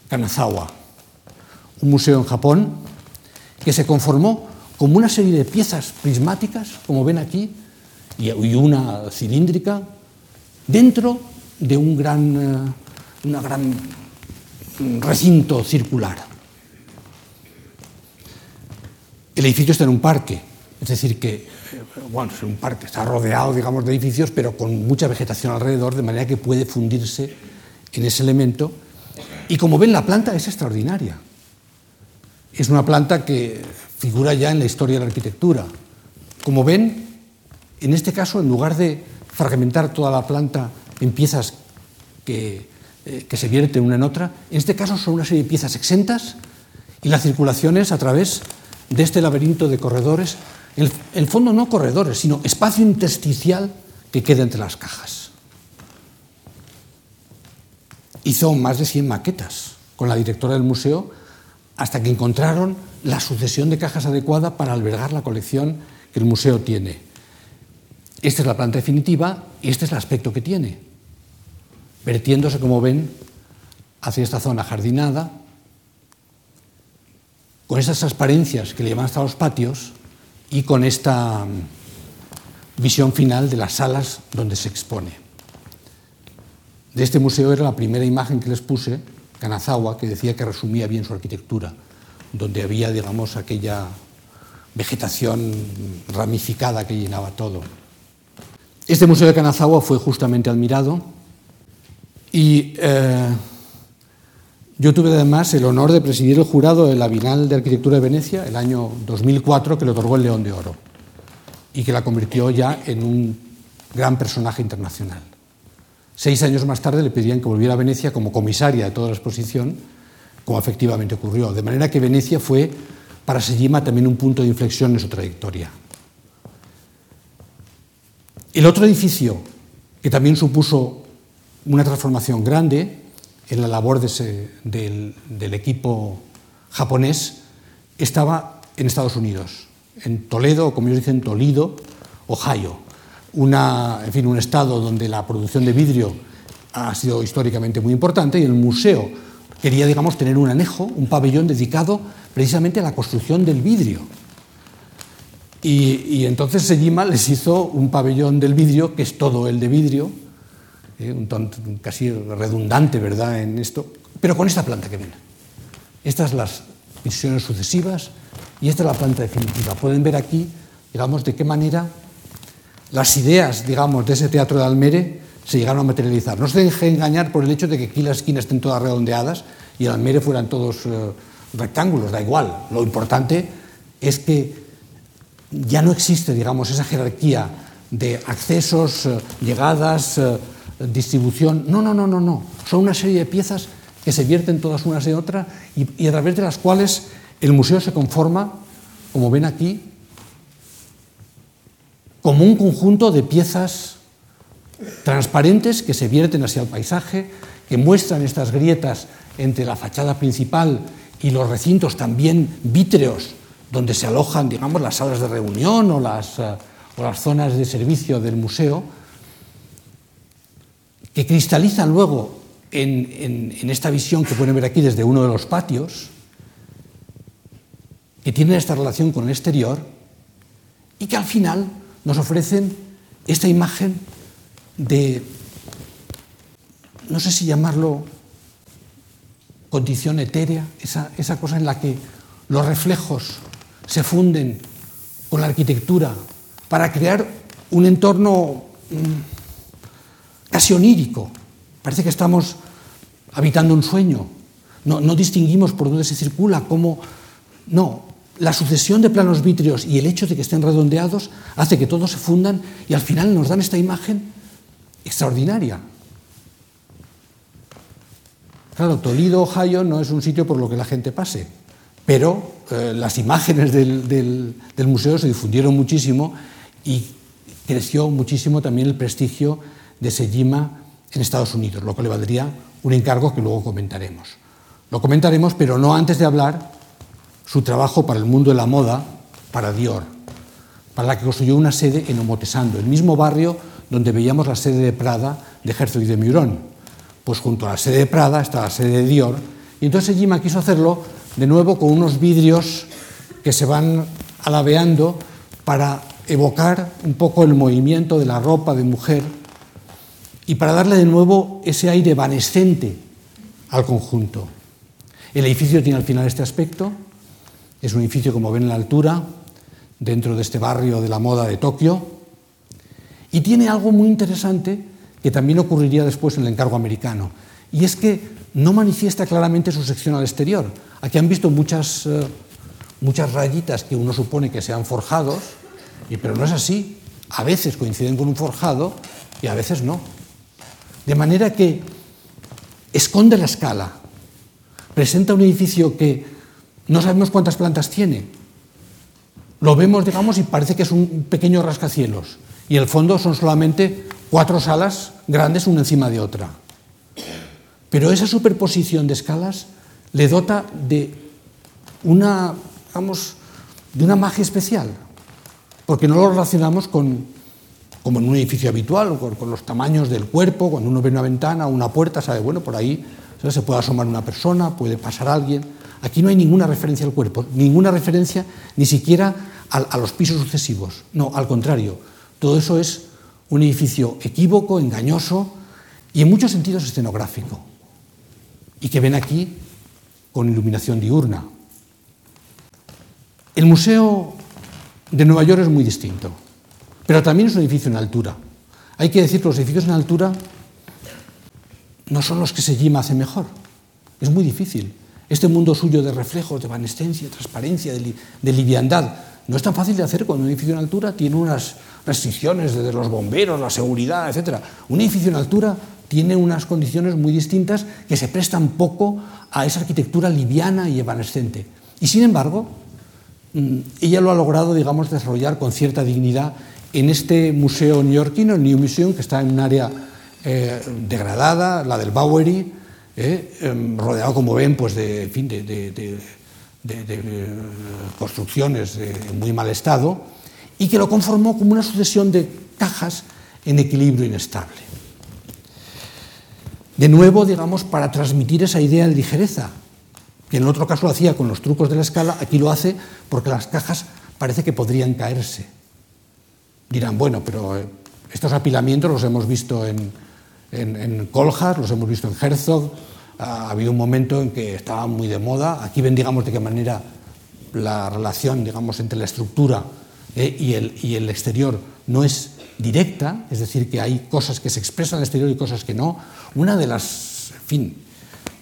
Kanazawa, un museo en Japón que se conformó como una serie de piezas prismáticas, como ven aquí, y una cilíndrica, dentro de un gran, eh, una gran recinto circular. El edificio está en un parque, es decir, que eh, bueno, es un parque, está rodeado, digamos, de edificios, pero con mucha vegetación alrededor, de manera que puede fundirse en ese elemento. Y como ven, la planta es extraordinaria. Es una planta que figura ya en la historia de la arquitectura. Como ven, en este caso, en lugar de fragmentar toda la planta en piezas que, eh, se vierten una en otra, en este caso son una serie de piezas exentas y la circulación es a través de este laberinto de corredores, en el fondo no corredores, sino espacio intersticial que queda entre las cajas. Hizo más de 100 maquetas con la directora del museo hasta que encontraron la sucesión de cajas adecuada para albergar la colección que el museo tiene. Esta es la planta definitiva y este es el aspecto que tiene, vertiéndose, como ven, hacia esta zona jardinada, con esas transparencias que le llaman hasta los patios y con esta mm, visión final de las salas donde se expone. De este museo era la primera imagen que les puse, Kanazawa, que decía que resumía bien su arquitectura, donde había, digamos, aquella vegetación ramificada que llenaba todo. Este museo de Kanazawa fue justamente admirado y eh, yo tuve además el honor de presidir el jurado de la Bienal de Arquitectura de Venecia el año 2004 que le otorgó el León de Oro y que la convirtió ya en un gran personaje internacional. Seis años más tarde le pedían que volviera a Venecia como comisaria de toda la exposición, como efectivamente ocurrió. De manera que Venecia fue para Sejima también un punto de inflexión en su trayectoria. El otro edificio que también supuso una transformación grande en la labor del, equipo japonés estaba en Estados Unidos, en Toledo, como ellos dicen, Toledo, Ohio, una, en fin, un estado donde la producción de vidrio ha sido históricamente muy importante y el museo quería, digamos, tener un anejo, un pabellón dedicado precisamente a la construcción del vidrio. Y, entonces Sejima les hizo un pabellón del vidrio, que es todo el de vidrio, eh, un tonto, casi redundante, ¿verdad?, en esto, pero con esta planta que ven. Estas las visiones sucesivas y esta es la planta definitiva. Pueden ver aquí, digamos, de qué manera las ideas, digamos, de ese teatro de Almere se llegaron a materializar. No se dejen engañar por el hecho de que aquí las esquinas estén todas redondeadas y el Almere fueran todos eh, rectángulos, da igual. Lo importante es que ya no existe, digamos, esa jerarquía de accesos, eh, llegadas, distribución. No, no, no, no, no. Son una serie de piezas que se vierten todas unas en otras y a través de las cuales el museo se conforma, como ven aquí, como un conjunto de piezas transparentes que se vierten hacia el paisaje, que muestran estas grietas entre la fachada principal y los recintos también vítreos donde se alojan, digamos, las salas de reunión o las, uh, o las zonas de servicio del museo, que cristalizan luego en, esta visión que pueden ver aquí desde uno de los patios, que tienen esta relación con el exterior y que al final nos ofrecen esta imagen de, no sé si llamarlo condición etérea, esa, esa cosa en la que los reflejos se funden con la arquitectura para crear un entorno mm, casi onírico. Parece que estamos habitando un sueño. No, no distinguimos por dónde se circula, cómo... No, la sucesión de planos vítreos y el hecho de que estén redondeados hace que todos se fundan y al final nos dan esta imagen extraordinaria. Claro, Toledo, Ohio no es un sitio por lo que la gente pase, pero eh, las imágenes del, del, del museo se difundieron muchísimo y creció muchísimo también el prestigio de Sejima en Estados Unidos, lo que le valdría un encargo que luego comentaremos. Lo comentaremos, pero no antes de hablar su trabajo para el mundo de la moda, para Dior, para la que construyó una sede en Omotesando, el mismo barrio donde veíamos la sede de Prada de Herzog y de Meuron. Pues junto a la sede de Prada está la sede de Dior, y entonces Sejima quiso hacerlo de nuevo con unos vidrios que se van alabeando para evocar un poco el movimiento de la ropa de mujer y para darle de nuevo ese aire evanescente al conjunto. El edificio tiene al final este aspecto, es un edificio como ven en la altura, dentro de este barrio de la moda de Tokio, y tiene algo muy interesante que también ocurriría después en el encargo americano, y es que no manifiesta claramente su sección al exterior. Aquí han visto muchas, eh, muchas rayitas que uno supone que sean forjados, pero no es así. A veces coinciden con un forjado y a veces no. De manera que esconde la escala, presenta un edificio que no sabemos cuántas plantas tiene. Lo vemos, digamos, y parece que es un pequeño rascacielos. Y el fondo son solamente cuatro salas grandes una encima de otra. Pero esa superposición de escalas le dota de una, digamos, de una magia especial porque no lo relacionamos con, como en un edificio habitual, con, con, los tamaños del cuerpo, cuando uno ve una ventana o una puerta, sabe, bueno, por ahí se puede asomar una persona, puede pasar alguien. Aquí no hay ninguna referencia al cuerpo, ninguna referencia ni siquiera a, los pisos sucesivos. No, al contrario, todo eso es un edificio equívoco, engañoso y en muchos sentidos escenográfico. Y que ven aquí con iluminación diurna. El museo de Nueva York es muy distinto, pero también es un edificio en altura. Hay que decir que los edificios en altura no son los que Sejima hace mejor. Es muy difícil. Este mundo suyo de reflejos, de evanescencia, de transparencia, de, li de liviandad, no es tan fácil de hacer cuando un edificio en altura tiene unas restricciones desde los bomberos, la seguridad, etc. Un edificio en altura tiene unas condiciones muy distintas que se prestan poco a esa arquitectura liviana y evanescente. Y sin embargo, Mm, ella lo ha logrado, digamos, desarrollar con cierta dignidad en este museo neoyorquino, el New Museum, que está en un área eh, degradada, la del Bowery, eh, em, rodeado, como ven, pues de, fin, de, de, de eh, construcciones en muy mal estado, y que lo conformó como una sucesión de cajas en equilibrio inestable. De nuevo, digamos, para transmitir esa idea de ligereza, que en el otro caso lo hacía con los trucos de la escala, aquí lo hace porque las cajas parece que podrían caerse. Dirán, bueno, pero eh, estos apilamientos los hemos visto en, en, en Coljas, los hemos visto en Herzog, ha habido un momento en que estaban muy de moda, aquí ven, digamos, de qué manera la relación, digamos, entre la estructura eh, y, el, y el exterior no es directa, es decir, que hay cosas que se expresan al exterior y cosas que no. Una de las, en fin,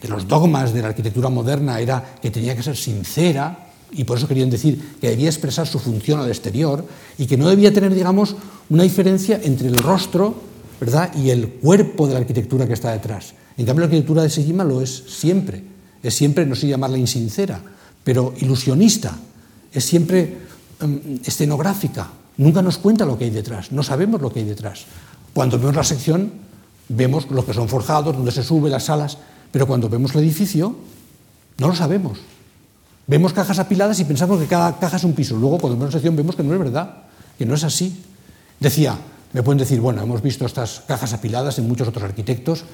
de los dogmas de la arquitectura moderna era que tenía que ser sincera, y por eso querían decir que debía expresar su función al exterior, y que no debía tener, digamos, una diferencia entre el rostro y el cuerpo de la arquitectura que está detrás. En cambio, la arquitectura de Sejima lo es siempre. Es siempre, no sé llamarla insincera, pero ilusionista. Es siempre um, escenográfica. Nunca nos cuenta lo que hay detrás. No sabemos lo que hay detrás. Cuando vemos la sección, vemos lo que son forjados, donde se sube, las salas, pero cuando vemos el edificio, no lo sabemos. Vemos cajas apiladas y pensamos que cada caja es un piso. Luego, cuando vemos la sección, vemos que no es verdad, que no es así. Decía, me pueden decir, bueno, hemos visto estas cajas apiladas en muchos otros arquitectos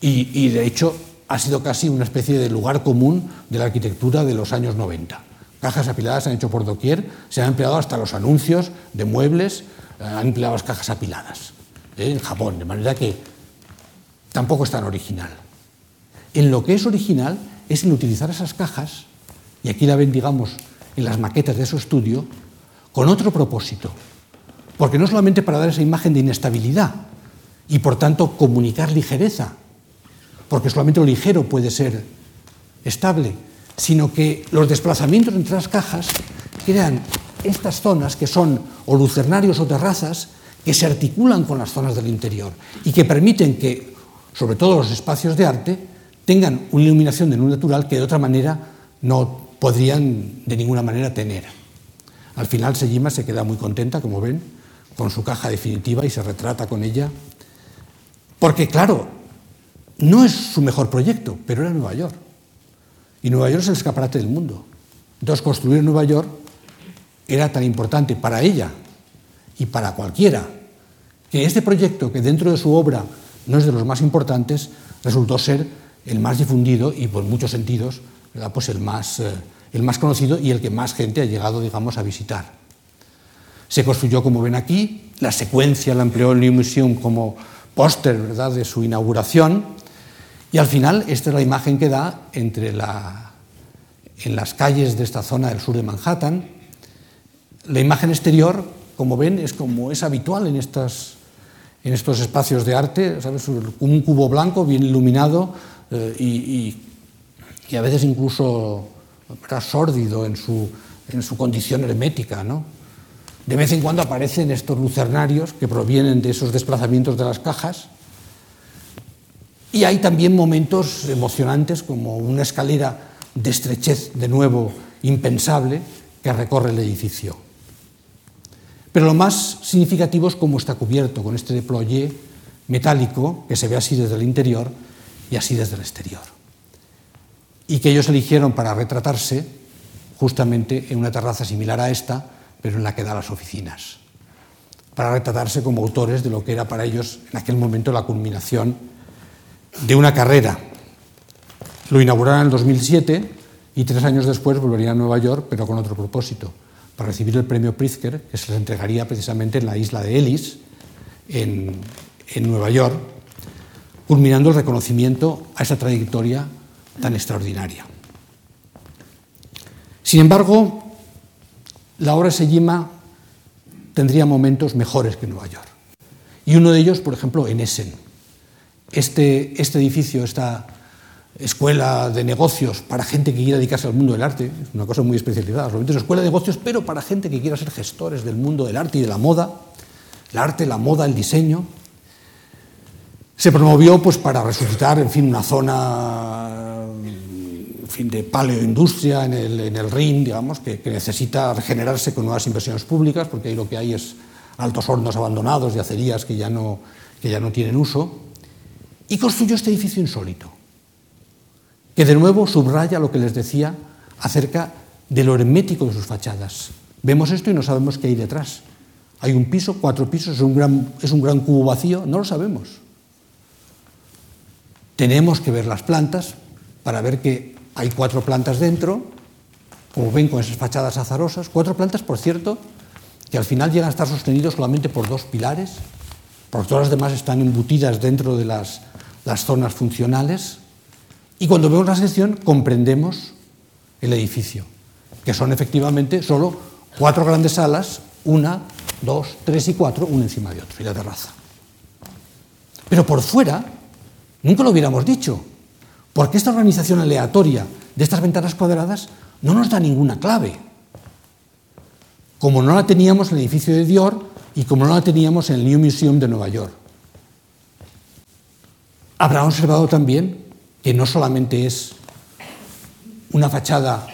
y, de hecho ha sido casi una especie de lugar común de la arquitectura de los años 90. Cajas apiladas se han hecho por doquier, se han empleado hasta los anuncios de muebles, eh, han empleado las cajas apiladas ¿eh? en Japón, de manera que tampoco es tan original. En lo que es original es en utilizar esas cajas, y aquí la ven, digamos, en las maquetas de su estudio, con otro propósito. Porque no solamente para dar esa imagen de inestabilidad y por tanto comunicar ligereza, porque solamente lo ligero puede ser estable, sino que los desplazamientos entre las cajas crean estas zonas que son o lucernarios o terrazas que se articulan con las zonas del interior y que permiten que, sobre todo los espacios de arte, tengan una iluminación de luz natural que de otra manera no podrían de ninguna manera tener. Al final Sejima se queda muy contenta, como ven, con su caja definitiva y se retrata con ella. Porque, claro, no es su mejor proyecto, pero era Nueva York. Y Nueva York es el escaparate del mundo. Entonces, construir Nueva York era tan importante para ella y para cualquiera, que este proyecto, que dentro de su obra no es de los más importantes, resultó ser el más difundido y, por muchos sentidos, pues el más, eh, el más conocido y el que más gente ha llegado, digamos, a visitar. Se construyó, como ven aquí, la secuencia la empleó el New Museum como póster ¿verdad? de su inauguración, y al final esta es la imagen que da entre la, en las calles de esta zona del sur de Manhattan. La imagen exterior, como ven, es como es habitual en, estas, en estos espacios de arte, ¿sabes? un cubo blanco bien iluminado eh, y, a veces incluso sórdido en su, en su condición hermética. ¿no? De vez en cuando aparecen estos lucernarios que provienen de esos desplazamientos de las cajas y hay también momentos emocionantes como una escalera de estrechez de nuevo impensable que recorre el edificio. Pero lo más significativo es cómo está cubierto con este deployé metálico que se ve así desde el interior y así desde el exterior. Y que ellos eligieron para retratarse justamente en una terraza similar a esta, pero en la que da las oficinas, para retratarse como autores de lo que era para ellos en aquel momento la culminación de una carrera. Lo inauguraron en el 2007 y tres años después volverían a Nueva York, pero con otro propósito, para recibir el premio Pritzker, que se les entregaría precisamente en la isla de Ellis, en, en Nueva York, culminando el reconocimiento a esa trayectoria tan extraordinaria. Sin embargo, la obra Sejima tendría momentos mejores que Nueva York. Y uno de ellos, por ejemplo, en Essen este, este, edificio, esta escuela de negocios para gente que quiera dedicarse al mundo del arte, una cosa muy especializada, es una escuela de negocios, pero para gente que quiera ser gestores del mundo del arte y de la moda, el arte, la moda, el diseño. Se promovió pues, para resucitar en fin, una zona fin, de paleoindustria en el, en el Rin, digamos, que, que necesita regenerarse con nuevas inversiones públicas, porque ahí lo que hay es altos hornos abandonados y acerías que ya no, que ya no tienen uso y construyó este edificio insólito, que de nuevo subraya lo que les decía acerca de lo hermético de sus fachadas. Vemos esto y no sabemos qué hay detrás. Hay un piso, cuatro pisos, es un gran, es un gran cubo vacío, no lo sabemos. Tenemos que ver las plantas para ver que hay cuatro plantas dentro, como ven con esas fachadas azarosas, cuatro plantas, por cierto, que al final llegan a estar sostenidos solamente por dos pilares, porque todas las demás están embutidas dentro de las las zonas funcionales. Y cuando vemos la sección comprendemos el edificio, que son efectivamente solo cuatro grandes salas, una, dos, tres y cuatro, una encima de otro, y la terraza. Pero por fuera, nunca lo hubiéramos dicho, porque esta organización aleatoria de estas ventanas cuadradas no nos da ninguna clave, como no la teníamos en el edificio de Dior y como no la teníamos en el New Museum de Nueva York. Habrá observado también que no solamente es una fachada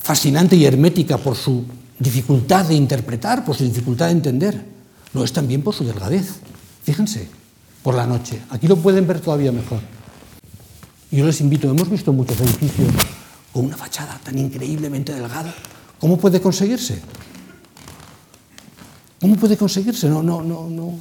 fascinante y hermética por su dificultad de interpretar, por su dificultad de entender, lo es también por su delgadez. Fíjense, por la noche. Aquí lo pueden ver todavía mejor. Yo les invito, hemos visto muchos edificios con una fachada tan increíblemente delgada. ¿Cómo puede conseguirse? ¿Cómo puede conseguirse? No, no, no, no.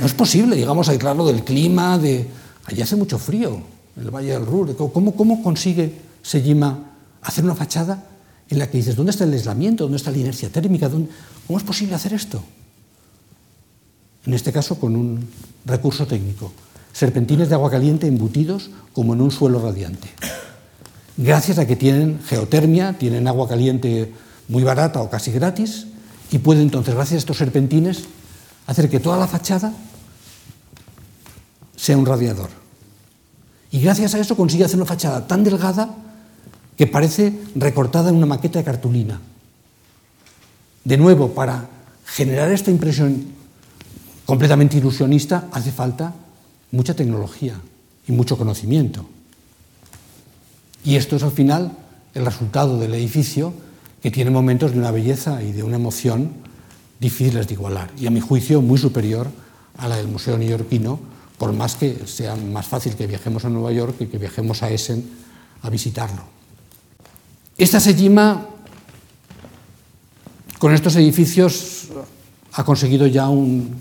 No es posible, digamos, aislarlo del clima, de... Allí hace mucho frío, el Valle del Ruhr. ¿Cómo, cómo consigue Sejima hacer una fachada en la que dices, ¿dónde está el aislamiento? ¿Dónde está la inercia térmica? ¿Dónde... ¿Cómo es posible hacer esto? En este caso, con un recurso técnico. Serpentines de agua caliente embutidos como en un suelo radiante. Gracias a que tienen geotermia, tienen agua caliente muy barata o casi gratis, y pueden entonces, gracias a estos serpentines, hacer que toda la fachada sea un radiador. Y gracias a eso consigue hacer una fachada tan delgada que parece recortada en una maqueta de cartulina. De nuevo, para generar esta impresión completamente ilusionista hace falta mucha tecnología y mucho conocimiento. Y esto es al final el resultado del edificio que tiene momentos de una belleza y de una emoción difíciles de igualar y a mi juicio muy superior a la del Museo Neoyorquino, por más que sea más fácil que viajemos a Nueva York que que viajemos a Essen a visitarlo. Esta Sejima, con estos edificios, ha conseguido ya un,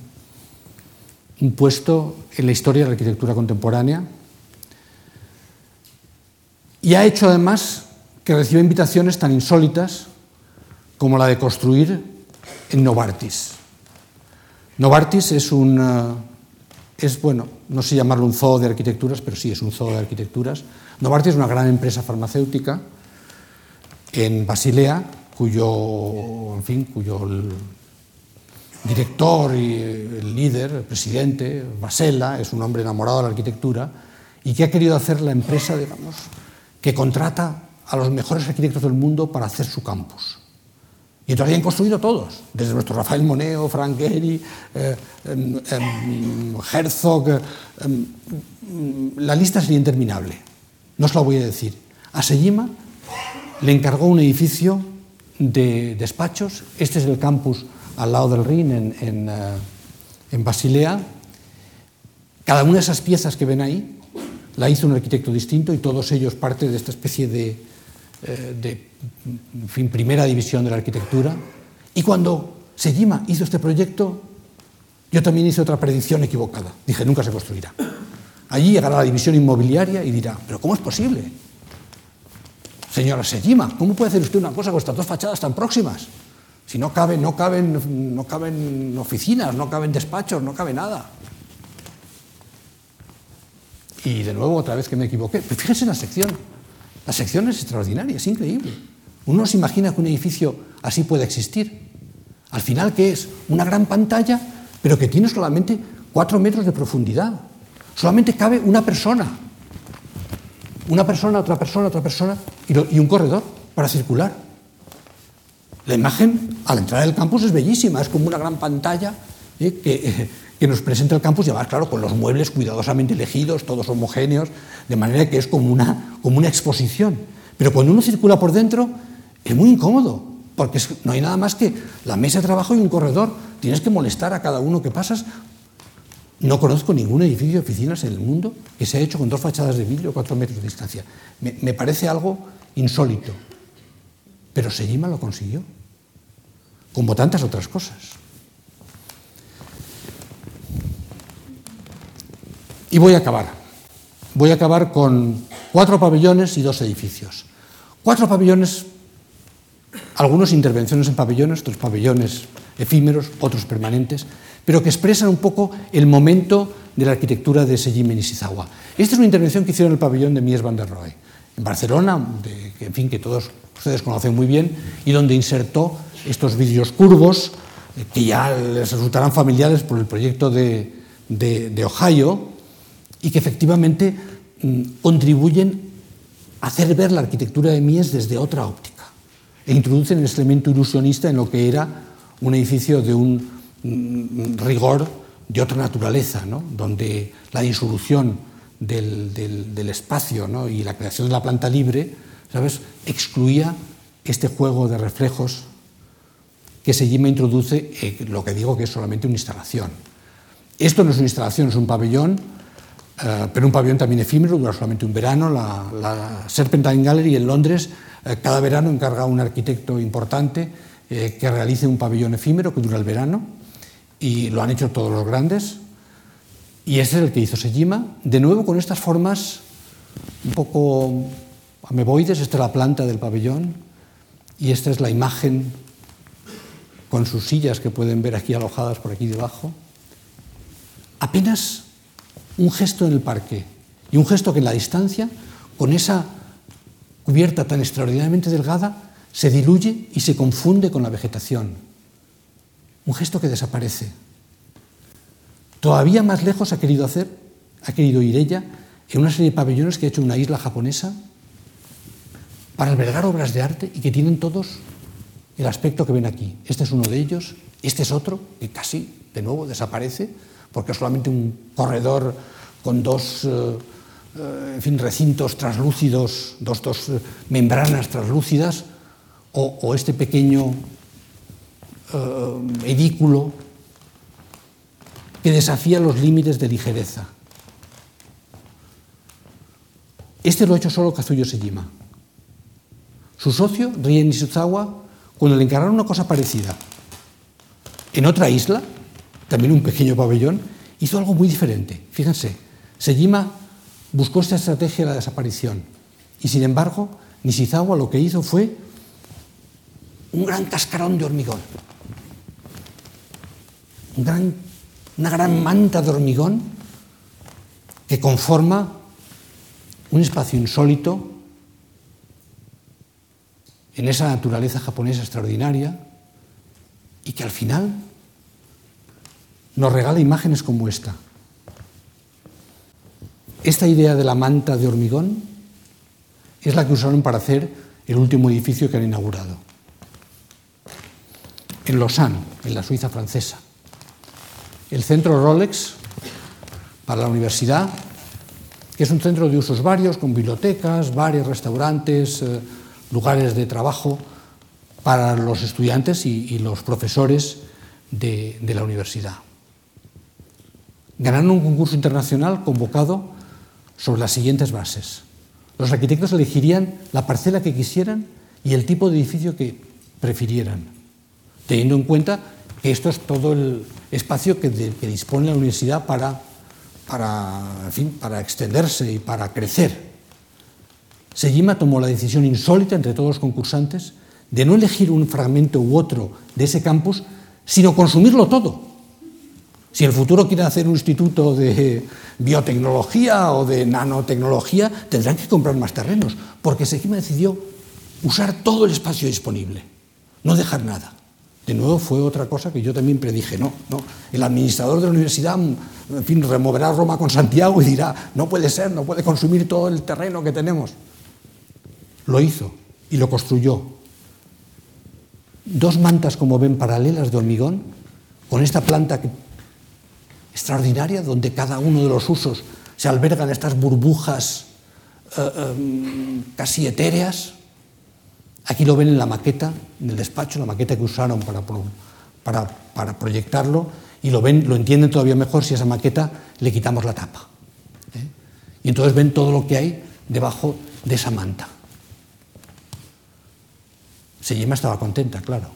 un puesto en la historia de la arquitectura contemporánea y ha hecho además que reciba invitaciones tan insólitas como la de construir en Novartis. Novartis es un, eh, es bueno, no sé llamarlo un zoo de arquitecturas, pero sí es un zoo de arquitecturas. Novartis es una gran empresa farmacéutica en Basilea, cuyo, en fin, cuyo director y el líder, el presidente, Basela, es un hombre enamorado de la arquitectura y que ha querido hacer la empresa, digamos, que contrata a los mejores arquitectos del mundo para hacer su campus. Y entonces han construido todos, desde nuestro Rafael Moneo, Frank Gehry, eh, eh, eh, Herzog. la lista sería interminable. No os la voy a decir. A Sejima le encargó un edificio de despachos. Este es el campus al lado del Rin, en, en, Basilea. Cada una de esas piezas que ven ahí la hizo un arquitecto distinto y todos ellos parte de esta especie de, eh, fin, primera división de la arquitectura. Y cuando Sejima hizo este proyecto, yo también hice otra predicción equivocada. Dije, nunca se construirá. Allí llegará la división inmobiliaria y dirá, pero ¿cómo es posible? Señora Sejima, ¿cómo puede hacer usted una cosa con estas dos fachadas tan próximas? Si no caben, no caben, no caben oficinas, no caben despachos, no cabe nada. Y de nuevo, otra vez que me equivoqué. Pero fíjense en la sección. La sección es extraordinaria, es increíble. Uno no se imagina que un edificio así pueda existir. Al final, ¿qué es? Una gran pantalla, pero que tiene solamente cuatro metros de profundidad. Solamente cabe una persona. Una persona, otra persona, otra persona y un corredor para circular. La imagen a la entrada del campus es bellísima, es como una gran pantalla ¿eh? que, nos presenta el campus, y además, claro, con los muebles cuidadosamente elegidos, todos homogéneos, de manera que es como una, como una exposición. Pero cuando uno circula por dentro, es muy incómodo, porque no hay nada más que la mesa de trabajo y un corredor. Tienes que molestar a cada uno que pasas. No conozco ningún edificio de oficinas en el mundo que se ha hecho con dos fachadas de vidrio a cuatro metros de distancia. Me parece algo insólito. Pero Sejima lo consiguió, como tantas otras cosas. Y voy a acabar. Voy a acabar con cuatro pabellones y dos edificios. Cuatro pabellones, algunas intervenciones en pabellones, otros pabellones efímeros, otros permanentes, pero que expresan un poco el momento de la arquitectura de Sejime Nishizawa. Esta es una intervención que hicieron en el pabellón de Mies van der Rohe, Barcelona, de, fin, que todos ustedes conocen muy bien, y donde insertó estos vidrios curvos eh, que ya les resultarán familiares por el proyecto de, Ohio, y que efectivamente mm, contribuyen a hacer ver la arquitectura de Mies desde otra óptica e introducen el elemento ilusionista en lo que era un edificio de un mm, rigor de otra naturaleza, ¿no? donde la disolución del, del, espacio ¿no? y la creación de la planta libre ¿sabes? excluía este juego de reflejos que Sejima introduce, eh, lo que digo que es solamente una instalación. Esto no es una instalación, es un pabellón eh, pero un pabellón también efímero, dura solamente un verano. La, la Serpentine Gallery en Londres eh, cada verano encarga a un arquitecto importante eh, que realice un pabellón efímero que dura el verano y lo han hecho todos los grandes. Y ese es el que hizo Sejima, de nuevo con estas formas un poco ameboides. Esta es la planta del pabellón y esta es la imagen con sus sillas que pueden ver aquí alojadas por aquí debajo. Apenas un gesto en el parque y un gesto que en la distancia, con esa cubierta tan extraordinariamente delgada, se diluye y se confunde con la vegetación. Un gesto que desaparece. Todavía más lejos ha querido hacer, ha querido ir ella en una serie de pabellones que ha hecho una isla japonesa para albergar obras de arte y que tienen todos el aspecto que ven aquí. Este es uno de ellos, este es otro, que casi de nuevo desaparece, porque es solamente un corredor con dos eh, eh en fin, recintos translúcidos, dos, dos eh, membranas translúcidas, o, o este pequeño eh, edículo que desafía los límites de ligereza. Este lo ha hecho solo Kazuyo Sejima. Su socio, Rie Nishizawa, cuando le encargaron una cosa parecida en otra isla, también un pequeño pabellón, hizo algo muy diferente. Fíjense, Sejima buscó esta estrategia de la desaparición y sin embargo Nishizawa lo que hizo fue un gran cascarón de hormigón, una gran manta de hormigón que conforma un espacio insólito en esa naturaleza japonesa extraordinaria y que al final nos regala imágenes como esta. Esta idea de la manta de hormigón es la que usaron para hacer el último edificio que han inaugurado. En Lausanne, en la Suiza francesa. El centro Rolex para la universidad, que es un centro de usos varios, con bibliotecas, bares, restaurantes, eh, lugares de trabajo para los estudiantes y, los profesores de, de la universidad. Ganaron un concurso internacional convocado sobre las siguientes bases. Los arquitectos elegirían la parcela que quisieran y el tipo de edificio que prefirieran, teniendo en cuenta que esto es todo el espacio que, dispone la universidad para, para, para extenderse y para crecer. Sejima tomó la decisión insólita entre todos los concursantes de no elegir un fragmento u otro de ese campus, sino consumirlo todo. Si el futuro quiere hacer un instituto de biotecnología o de nanotecnología, tendrán que comprar más terrenos, porque Sejima decidió usar todo el espacio disponible, no dejar nada. De nuevo fue otra cosa que yo también predije, no, no, el administrador de la universidad, en fin, removerá Roma con Santiago y dirá, no puede ser, no puede consumir todo el terreno que tenemos. Lo hizo y lo construyó. Dos mantas, como ven, paralelas de hormigón, con esta planta extraordinaria, donde cada uno de los usos se albergan estas burbujas eh, em, casi etéreas. Aquí lo ven en la maqueta, en el despacho, la maqueta que usaron para, proyectarlo, y lo, ven, lo entienden todavía mejor si a esa maqueta le quitamos la tapa. ¿eh? Y entonces ven todo lo que hay debajo de esa manta. Seyema estaba contenta, claro.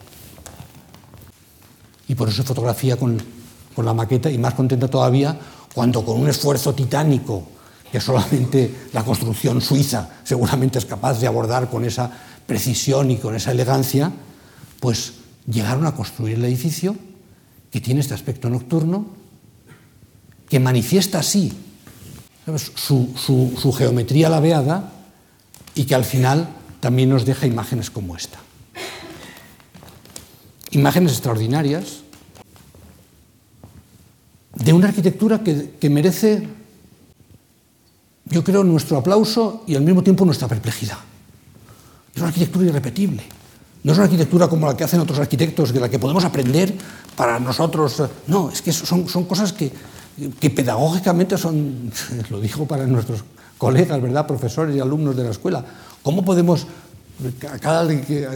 Y por eso fotografía con la maqueta y más contenta todavía cuando con un esfuerzo titánico que solamente la construcción suiza seguramente es capaz de abordar con esa precisión y con esa elegancia, pues llegaron a construir el edificio que tiene este aspecto nocturno, que manifiesta así su, su geometría laveada y que al final también nos deja imágenes como esta. Imágenes extraordinarias de una arquitectura que, merece, yo creo, nuestro aplauso y al mismo tiempo nuestra perplejidad. Es una arquitectura irrepetible. No es una arquitectura como la que hacen otros arquitectos, de la que podemos aprender para nosotros. No, es que son, cosas que, que pedagógicamente son, lo dijo para nuestros colegas, ¿verdad?, profesores y alumnos de la escuela. ¿Cómo podemos a cada alguien que,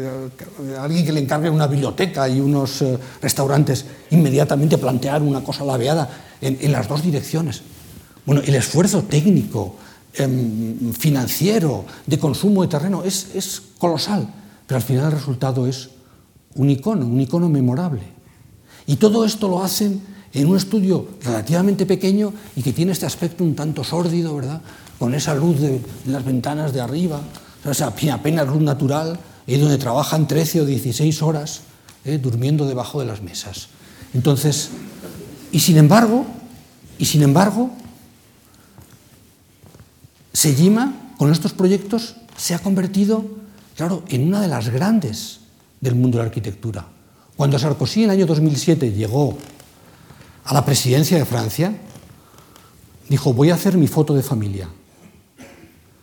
alguien que le encargue una biblioteca y unos eh, restaurantes, inmediatamente plantear una cosa laveada en, en, las dos direcciones. Bueno, el esfuerzo técnico, eh, financiero, de consumo de terreno, es, es colosal, pero al final el resultado es un icono, un icono memorable. Y todo esto lo hacen en un estudio relativamente pequeño y que tiene este aspecto un tanto sórdido, ¿verdad? Con esa luz de, de las ventanas de arriba, o sea, apenas luz natural, y donde trabajan 13 o 16 horas eh, durmiendo debajo de las mesas. Entonces, y sin embargo, y sin embargo, Sejima con estos proyectos se ha convertido, claro, en una de las grandes del mundo de la arquitectura. Cuando Sarkozy en el año 2007 llegó a la presidencia de Francia, dijo, voy a hacer mi foto de familia.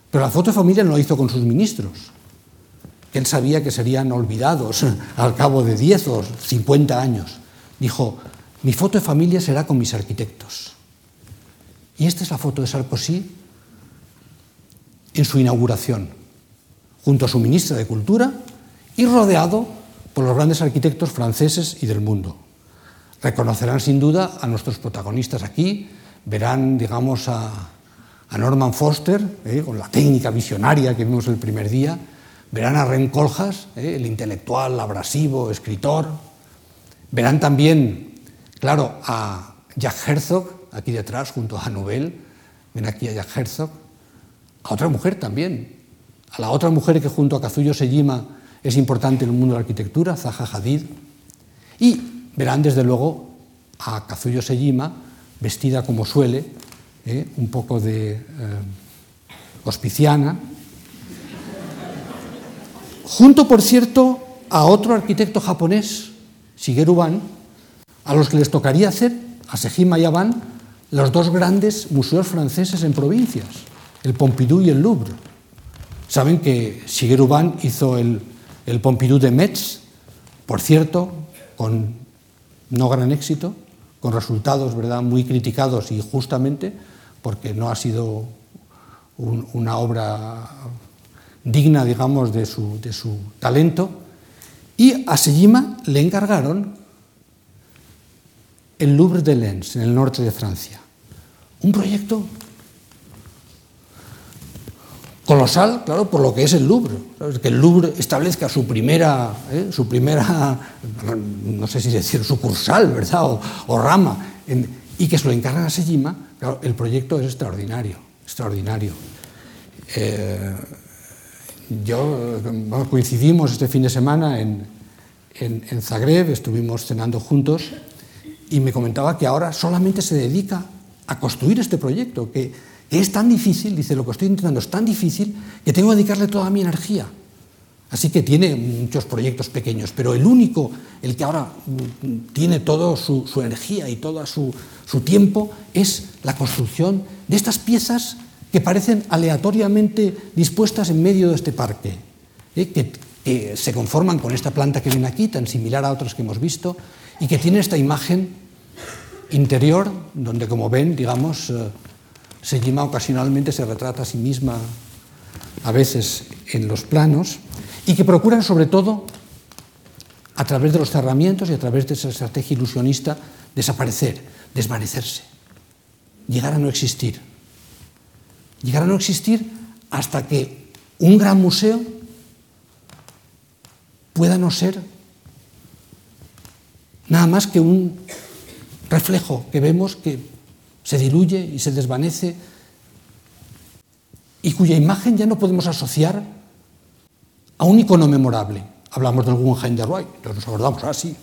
Pero la foto de familia no lo hizo con sus ministros. Él sabía que serían olvidados al cabo de 10 o 50 años. Dijo, mi foto de familia será con mis arquitectos. Y esta es la foto de Sarkozy en su inauguración, junto a su ministra de Cultura y rodeado por los grandes arquitectos franceses y del mundo. Reconocerán sin duda a nuestros protagonistas aquí, verán, digamos, a, Norman Foster, eh, con la técnica visionaria que vimos el primer día, verán a Ren Coljas, eh, el intelectual, abrasivo, escritor, verán también, claro, a Jack Herzog, aquí detrás, junto a Nubel, ven aquí a Jack Herzog, a otra mujer también, a la otra mujer que junto a Kazuyo Sejima es importante en el mundo de la arquitectura, Zaha Hadid, y verán desde luego a Kazuyo Sejima vestida como suele, ¿eh? un poco de eh, hospiciana, junto, por cierto, a otro arquitecto japonés, Shigeru Ban, a los que les tocaría hacer, a Sejima y a Ban, los dos grandes museos franceses en provincias, el Pompidou y el Louvre. Saben que Shigeru hizo el, el Pompidou de Metz, por cierto, con no gran éxito, con resultados ¿verdad? muy criticados y justamente porque no ha sido una obra digna, digamos, de su, de su talento. Y a Sejima le encargaron el Louvre de Lens, en el norte de Francia. Un proyecto colosal, claro, por lo que es el Louvre. Que el Louvre establezca su primera, ¿eh? su primera, no sé si decir sucursal, ¿verdad? O, rama, y que se lo encargan a Sejima, el proyecto es extraordinario, extraordinario. Eh, yo, coincidimos este fin de semana en, en, Zagreb, estuvimos cenando juntos y me comentaba que ahora solamente se dedica a construir este proyecto, que, es tan difícil, dice, lo que estoy intentando es tan difícil que tengo que dedicarle toda mi energía. Así que tiene muchos proyectos pequeños, pero el único, el que ahora mm, tiene toda su, energía y todo su, tiempo, es la construcción de estas piezas que parecen aleatoriamente dispuestas en medio de este parque, ¿eh? que, se conforman con esta planta que viene aquí, tan similar a otras que hemos visto, y que tiene esta imagen interior, donde, como ven, digamos, eh, Sejima ocasionalmente se retrata a sí misma, a veces en los planos, y que procuran, sobre todo, a través de los cerramientos y a través de esa estrategia ilusionista, desaparecer, desvanecerse, llegar a no existir. Llegar a no existir hasta que un gran museo pueda no ser nada más que un reflejo que vemos que se diluye y se desvanece y cuya imagen ya no podemos asociar a un icono memorable. Hablamos del Guggenheim de Roy, entonces nos acordamos, ah, sí,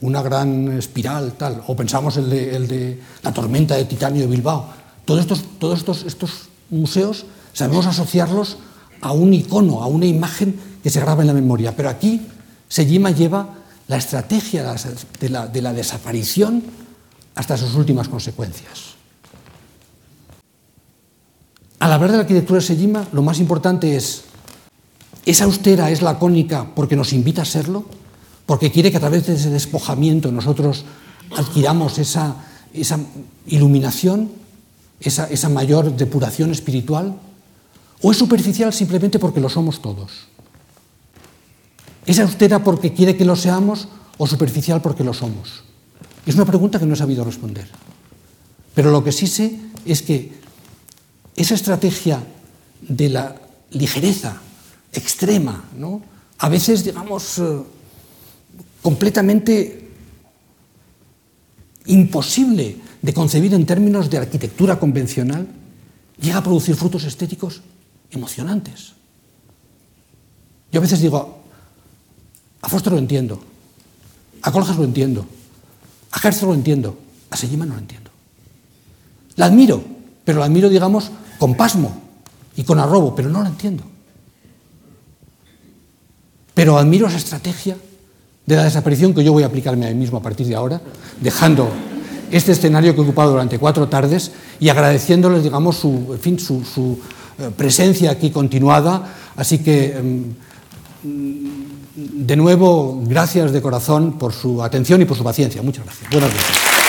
una gran espiral, tal, o pensamos el de, el de la tormenta de titanio de Bilbao. Todos estos, todos estos, estos museos sabemos asociarlos a un icono, a una imagen que se graba en la memoria. Pero aquí Sejima lleva la estrategia de la, de la desaparición hasta sus últimas consecuencias. Al hablar de la arquitectura de Sejima, lo más importante es, ¿es austera, es lacónica porque nos invita a serlo? ¿Porque quiere que a través de ese despojamiento nosotros adquiramos esa, esa iluminación? esa, mayor depuración espiritual? ¿O es superficial simplemente porque lo somos todos? ¿Es austera porque quiere que lo seamos o superficial porque lo somos? Es una pregunta que no he sabido responder. Pero lo que sí sé es que esa estrategia de la ligereza extrema, ¿no? a veces, digamos, eh, completamente imposible de concebir en términos de arquitectura convencional, llega a producir frutos estéticos emocionantes. Yo a veces digo, a Foster lo entiendo, a Coljas lo entiendo, a Herzog lo entiendo, a Sejima no lo entiendo. La admiro, pero la admiro, digamos, con pasmo y con arrobo, pero no la entiendo. Pero admiro esa estrategia de la desaparición que yo voy a aplicarme a mí mismo a partir de ahora, dejando este escenario que he ocupado durante cuatro tardes y agradeciéndoles, digamos, su, fin, su, eh, presencia aquí continuada. Así que, em, de nuevo, gracias de corazón por su atención y por su paciencia. Muchas gracias. Buenas noches.